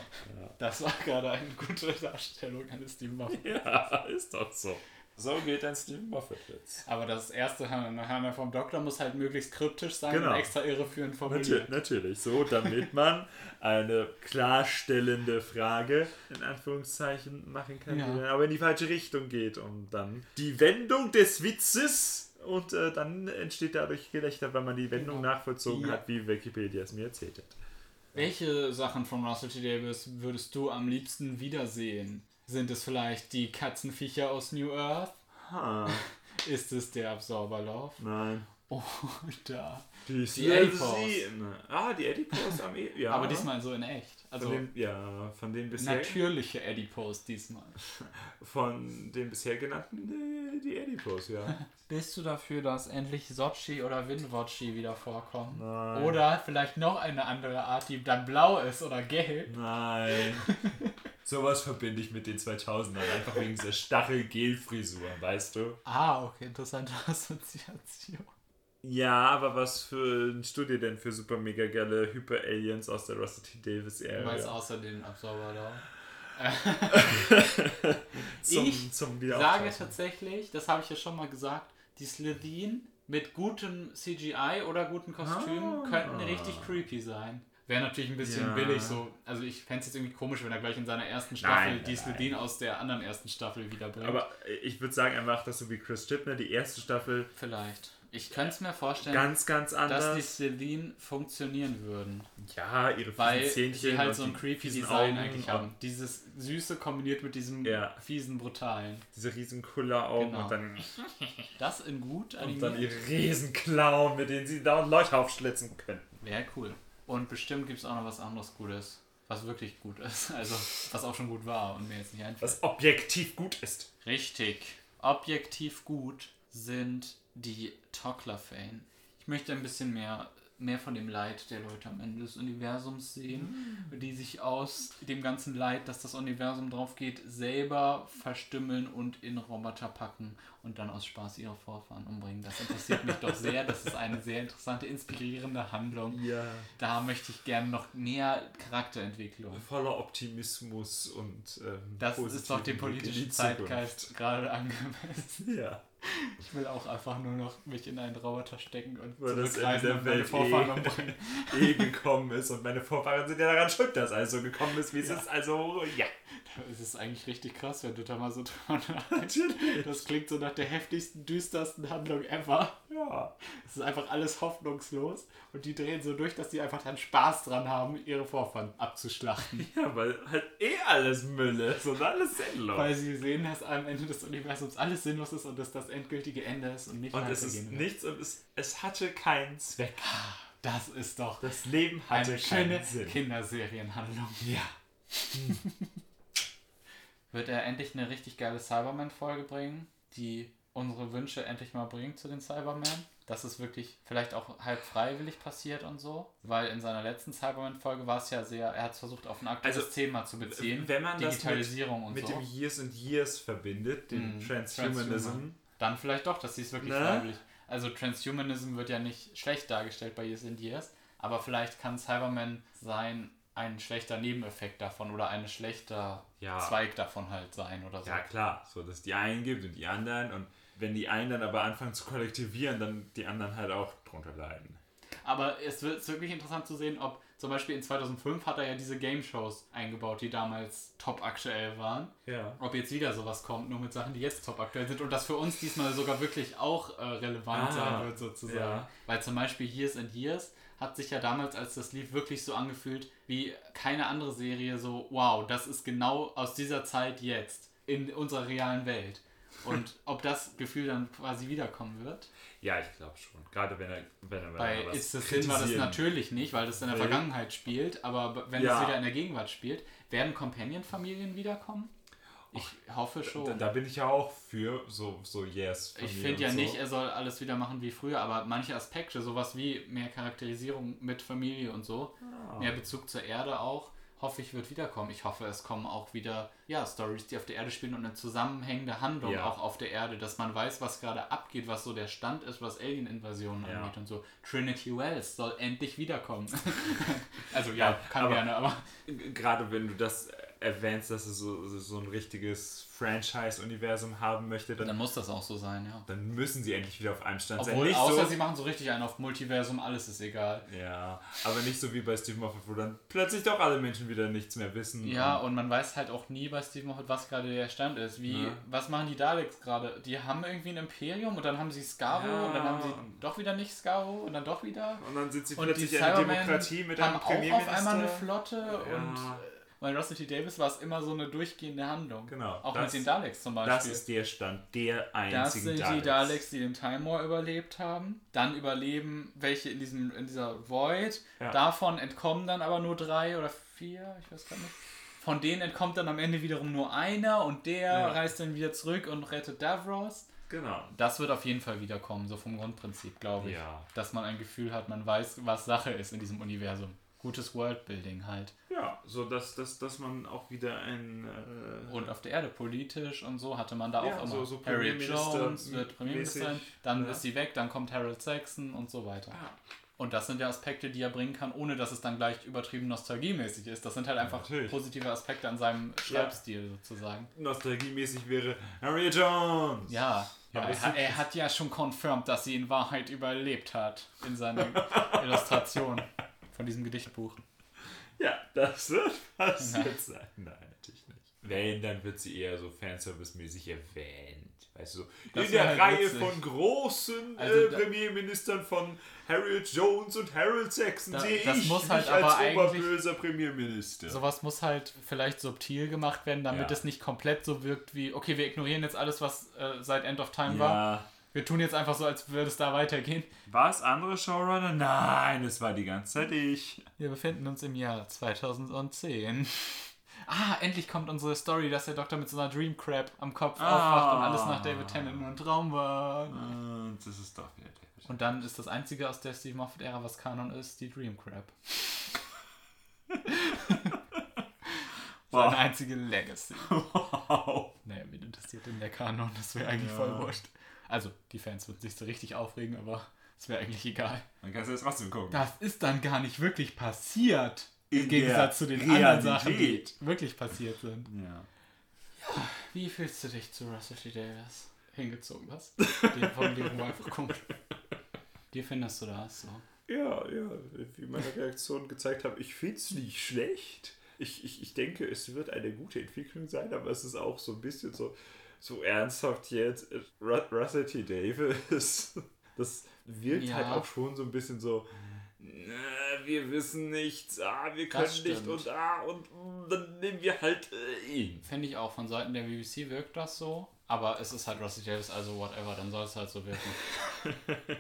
Das war gerade eine gute Darstellung eines Steve Moffat. Ja, ist doch so. So geht ein Stephen Moffat-Witz. Aber das erste Hannah vom Doktor muss halt möglichst kryptisch sein Genau. und extra irreführend Natürlich, formuliert. natürlich, so, damit man eine klarstellende Frage in Anführungszeichen machen kann, Ja. die dann aber in die falsche Richtung geht und dann die Wendung des Witzes und äh, dann entsteht dadurch Gelächter, weil man die Wendung Genau. nachvollzogen Ja. hat, wie Wikipedia es mir erzählt hat. Welche Sachen von Russell T. Davis würdest du am liebsten wiedersehen? Sind es vielleicht die Katzenviecher aus New Earth? Ha, [laughs] Ist es der Absorberlauf? nein. Oder. Die, Die Adipose. Ah, die Adipose am e ja. Aber diesmal so in echt. Also Von den, ja, von den bisher, natürliche Adipose diesmal. [laughs] von den bisher genannten äh, die Adipose, ja. [laughs] Bist du dafür, dass endlich Sochi oder Winwatchi wieder vorkommen? Nein. Oder vielleicht noch eine andere Art, die dann blau ist oder gelb? Nein. [laughs] Sowas verbinde ich mit den 2000ern, einfach wegen dieser Stachel-Gel-Frisur, weißt du? Ah, okay, interessante Assoziation. Ja, aber was für ein Studio denn für super mega geile Hyper-Aliens aus der Russell T. Davis Du meinst außer den Absorberlauf? [laughs] Zum, ich zum sage tatsächlich, das habe ich ja schon mal gesagt, die Slytherin mit gutem CGI oder guten Kostümen Ah. könnten richtig creepy sein. Wäre natürlich ein bisschen Ja. billig so. Also ich fände es jetzt irgendwie komisch, wenn er gleich in seiner ersten Staffel Nein, die Slytherin aus der anderen ersten Staffel wiederbringt. Aber ich würde sagen, er macht das so wie Chris Chibnall, die erste Staffel Vielleicht. Ich könnte es mir vorstellen, ganz, ganz dass die anders. Slytherin funktionieren würden. Ja, ihre fiesen Weil Zähnchen sie halt so ein die creepy Design Augen eigentlich haben. Dieses Süße kombiniert mit diesem Ja. fiesen, brutalen. Diese riesen Kulleraugen Genau. und dann, [laughs] Das in gut und dann animiert. ihre riesen Klauen, mit denen sie dauernd Leute aufschlitzen können. Wäre cool. Und bestimmt gibt es auch noch was anderes Gutes. Was wirklich gut ist. [laughs] Also, was auch schon gut war und mir jetzt nicht einfällt. Was objektiv gut ist. Richtig. Objektiv gut sind die Tocklafane. Ich möchte ein bisschen mehr, mehr von dem Leid der Leute am Ende des Universums sehen, die sich aus dem ganzen Leid, das das Universum drauf geht, selber verstümmeln und in Roboter packen und dann aus Spaß ihre Vorfahren umbringen. Das interessiert mich doch sehr. Das ist eine sehr interessante, inspirierende Handlung. Ja. Da möchte ich gerne noch mehr Charakterentwicklung. Voller Optimismus und ähm, Das ist doch dem politischen Zeitgeist gerade [laughs] angemessen. Ja. Ich will auch einfach nur noch mich in einen Roboter stecken und Weil das Ende der Welt Vorfahren eh- [laughs] eh gekommen ist und meine Vorfahren sind ja daran schuld, dass alles so gekommen ist, wie es Ja. ist. Also, ja. Es ist eigentlich richtig krass, wenn du da mal so [laughs] nachdenkst. Natürlich. Das klingt so nach der heftigsten, düstersten Handlung ever. Ja. Es ist einfach alles hoffnungslos und die drehen so durch, dass die einfach dann Spaß dran haben, ihre Vorfahren abzuschlachten. Ja, weil halt eh alles Müll ist und alles sinnlos. Weil sie sehen, dass am Ende des Universums alles sinnlos ist und dass das endgültige Ende ist und nicht und es ist wird. nichts und es, es hatte keinen Zweck. Das ist doch Das Leben hatte eine schöne keinen Sinn. Kinderserienhandlung. Ja. Wird er endlich eine richtig geile Cyberman-Folge bringen, die unsere Wünsche endlich mal bringt zu den Cybermen? Dass es wirklich vielleicht auch halb freiwillig passiert und so. Weil in seiner letzten Cyberman-Folge war es ja sehr, er hat es versucht, auf ein aktuelles Also, Thema zu beziehen. wenn man das Digitalisierung und Mit so. dem Years and Years verbindet, den Mhm. Transhumanism. Transhuman. Dann vielleicht doch, dass sie es wirklich Ne? freiwillig. Also Transhumanism wird ja nicht schlecht dargestellt bei Years and Years, aber vielleicht kann Cyberman sein ein schlechter Nebeneffekt davon oder ein schlechter Ja. Zweig davon halt sein oder so. Ja, klar, so dass die einen gibt und die anderen. Und wenn die einen dann aber anfangen zu kollektivieren, dann die anderen halt auch drunter leiden. Aber es wird wirklich interessant zu sehen, ob zum Beispiel in 2005 hat er ja diese Game-Shows eingebaut, die damals top aktuell waren. Ja. Ob jetzt wieder sowas kommt, nur mit Sachen, die jetzt top aktuell sind und das für uns diesmal sogar wirklich auch äh, relevant Ah, sein wird, sozusagen. ja. Weil zum Beispiel Years and Years hat sich ja damals, als das lief, wirklich so angefühlt wie keine andere Serie, so, wow, das ist genau aus dieser Zeit jetzt in unserer realen Welt. Und ob das Gefühl dann quasi wiederkommen wird. Ja, ich glaube schon. Gerade wenn er, wenn er Bei er was It's the Sin war das natürlich nicht, weil das in der Will. Vergangenheit spielt, aber wenn Ja. es wieder in der Gegenwart spielt, werden Companion-Familien wiederkommen? Ich hoffe schon. Da, da bin ich ja auch für so, so Yes. Ich finde ja so. nicht, er soll alles wieder machen wie früher, aber manche Aspekte, sowas wie mehr Charakterisierung mit Familie und so, Ah. mehr Bezug zur Erde auch, hoffe ich, wird wiederkommen. Ich hoffe, es kommen auch wieder, ja, Stories, die auf der Erde spielen und eine zusammenhängende Handlung Ja. auch auf der Erde, dass man weiß, was gerade abgeht, was so der Stand ist, was Alien-Invasionen Ja. angeht und so. Trinity Wells soll endlich wiederkommen. [laughs] also ja, Ja, kann aber- gerne, aber Gerade wenn du das erwähnst, dass es so, so ein richtiges Franchise-Universum haben möchte, dann, dann muss das auch so sein, ja. dann müssen sie endlich wieder auf einem Stand sein. Obwohl, Nicht außer so, sie machen so richtig einen auf Multiversum, alles ist egal. Ja, aber nicht so wie bei Steve Moffat, wo dann plötzlich doch alle Menschen wieder nichts mehr wissen. Ja, und und man weiß halt auch nie bei Steve Moffat, was gerade der Stand ist. Wie, Ja. was machen die Daleks gerade? Die haben irgendwie ein Imperium und dann haben sie Skaro Ja. und dann haben sie doch wieder nicht Skaro und dann doch wieder. und dann sind sie plötzlich eine Demokratie mit haben einem auch auf einmal eine Premierminister. Flotte Ja. und äh, bei Russell T. Davis war es immer so eine durchgehende Handlung. Genau, Auch das- mit den Daleks zum Beispiel. Das ist der Stand der einzigen Das sind die Daleks, die den Time War überlebt haben. Dann überleben welche in, diesem, in dieser Void. Ja. Davon entkommen dann aber nur drei oder vier, ich weiß gar nicht. Von denen entkommt dann am Ende wiederum nur einer und der Ja. reist dann wieder zurück und rettet Davros. Genau. Das wird auf jeden Fall wiederkommen, so vom Grundprinzip, glaube ich. Ja. Dass man ein Gefühl hat, man weiß, was Sache ist in diesem Universum. Gutes Worldbuilding halt. Ja, so dass, dass, dass man auch wieder ein. Äh, Und auf der Erde politisch und so hatte man da Ja, auch immer. so- so Harriet Premierminister- Jones wird Premierministerin, dann ja. ist sie weg, dann kommt Harold Saxon und so weiter. Ah. Und das sind ja Aspekte, die er bringen kann, ohne dass es dann gleich übertrieben nostalgiemäßig ist. Das sind halt einfach Natürlich. positive Aspekte an seinem Schreibstil sozusagen. nostalgiemäßig wäre Harriet Jones. Ja, ja er, er hat ja schon confirmed, dass sie in Wahrheit überlebt hat in seiner [laughs] Illustration von diesem Gedichtbuch. Ja, das wird passiert sein. Nein, natürlich nicht. Wenn, dann wird sie eher so Fanservice-mäßig erwähnt. Weißt du, so Das in der halt Reihe witzig. von großen Also äh, da- Premierministern von Harriet Jones und Harold Saxon Da- sehe das ich muss mich halt als oberböser Premierminister. Sowas muss halt vielleicht subtil gemacht werden, damit Ja. es nicht komplett so wirkt wie, okay, wir ignorieren jetzt alles, was äh, seit End of Time war. Wir tun jetzt einfach so, als würde es da weitergehen. War es andere Showrunner? Nein, es war die ganze Zeit ich. Wir befinden uns im Jahr 2010. Ah, endlich kommt unsere Story, dass der Doktor mit so einer Dream Crab am Kopf Ah. aufwacht und alles nach David Tennant nur ein Traum war. Und das ist doch wieder David. Und dann ist das einzige aus der Steve Moffat-Ära, was Kanon ist, die Dream Crab. [laughs] Seine einzige Legacy. [laughs] Wow. Naja, wen interessiert denn der Kanon? Das wäre eigentlich Ja. voll wurscht. Also, die Fans würden sich so richtig aufregen, aber es wäre eigentlich egal. Dann kannst du jetzt trotzdem gucken. Das ist dann gar nicht wirklich passiert. Im In Gegensatz zu den anderen Sachen, die Realität. wirklich passiert sind. Ja. Wie fühlst du dich zu Russell T. Davis hingezogen? Was? Die Formulierung war einfach komisch. Dir findest du das so? Ja, ja, wie meine Reaktion gezeigt hat, ich finde es nicht schlecht. Ich, ich, ich denke, es wird eine gute Entwicklung sein, aber es ist auch so ein bisschen so, so ernsthaft jetzt. Ru- Russell T. Davis. [laughs] Das wirkt Ja. halt auch schon so ein bisschen so, "Na, wir wissen nichts, ah, wir können nicht und ah, und mm, dann nehmen wir halt äh, ihn. Finde ich auch, von Seiten der BBC wirkt das so. Aber es ist halt Rusty Davis, also whatever, dann soll es halt so wirken. [laughs]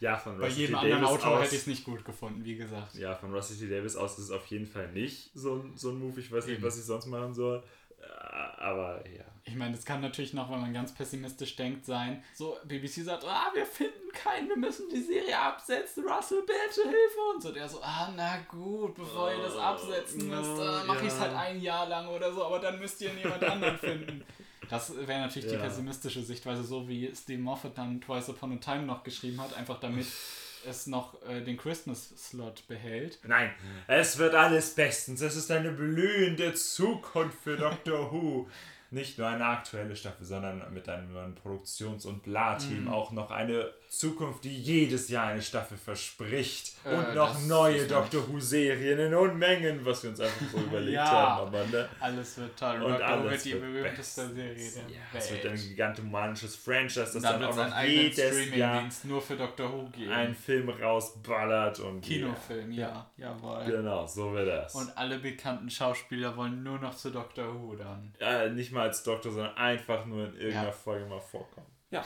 Ja, von Bei Rusty jedem T. anderen Davis Autor aus, hätte ich es nicht gut gefunden, wie gesagt. Ja, von Rusty. Davis aus ist es auf jeden Fall nicht so ein, so ein Move. Ich weiß nicht, was ich sonst machen soll. Äh, Aber ja. Ich meine, das kann natürlich noch, wenn man ganz pessimistisch denkt, sein. So, BBC sagt, ah, wir finden keinen, wir müssen die Serie absetzen. Russell, bitte hilfe uns. Und er so, ah, na gut, bevor ihr das absetzen Oh, müsst, äh, mache ich es ja. halt ein Jahr lang oder so, aber dann müsst ihr jemand anderen finden. Das wäre natürlich die Ja. pessimistische Sichtweise, so wie Steve Moffat dann Twice Upon a Time noch geschrieben hat, einfach damit [laughs] es noch äh, den Christmas-Slot behält. Nein, es wird alles bestens. Es ist eine blühende Zukunft für Doctor Who. Nicht nur eine aktuelle Staffel, sondern mit einem neuen Produktions- und Bla-Team Mhm. auch noch eine Zukunft, die jedes Jahr eine Staffel verspricht. Äh, und noch neue Doctor Who-Serien in Unmengen, was wir uns einfach so [laughs] überlegt Ja. haben. Aber, ne? Alles wird toll. Und Doctor alles wird die berühmteste. Serie der Ja, Welt. es wird ein gigantomanisches Franchise, das dann dann auch noch jedes Jahr nur für Doctor Who geben. einen Film rausballert und Kinofilm, ja, jawohl. Ja, genau, so wird das. Und alle bekannten Schauspieler wollen nur noch zu Doctor Who dann. äh, nicht mal als Doktor, sondern einfach nur in irgendeiner Ja. Folge mal vorkommen. Ja,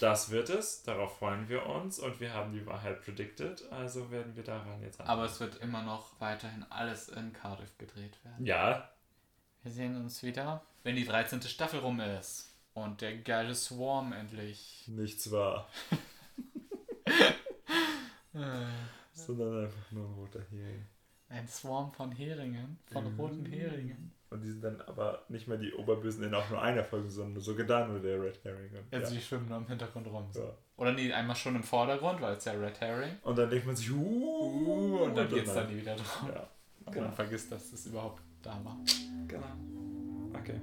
das wird es. Darauf freuen wir uns und wir haben die Wahrheit predicted. Also werden wir daran jetzt Aber es wird immer noch weiterhin alles in Cardiff gedreht werden. Ja, Wir sehen uns wieder, wenn die 13. Staffel rum ist. Und der geile Swarm endlich. nichts wahr, [laughs] sondern einfach nur ein roter Hering. Ein Swarm von Heringen, von Mhm. roten Heringen. Und die sind dann aber nicht mehr die Oberbösen in auch nur einer Folge, sondern sogar da nur der Red Herring. Und, Also ja. die schwimmen nur im Hintergrund rum. Ja. Oder nee, einmal schon im Vordergrund, weil es ja Red Herring. und dann denkt man sich, uh, Uh, und dann geht's dann nie wieder [laughs] drauf. Ja, Und genau. man vergisst, dass es überhaupt da war. genau. Okay.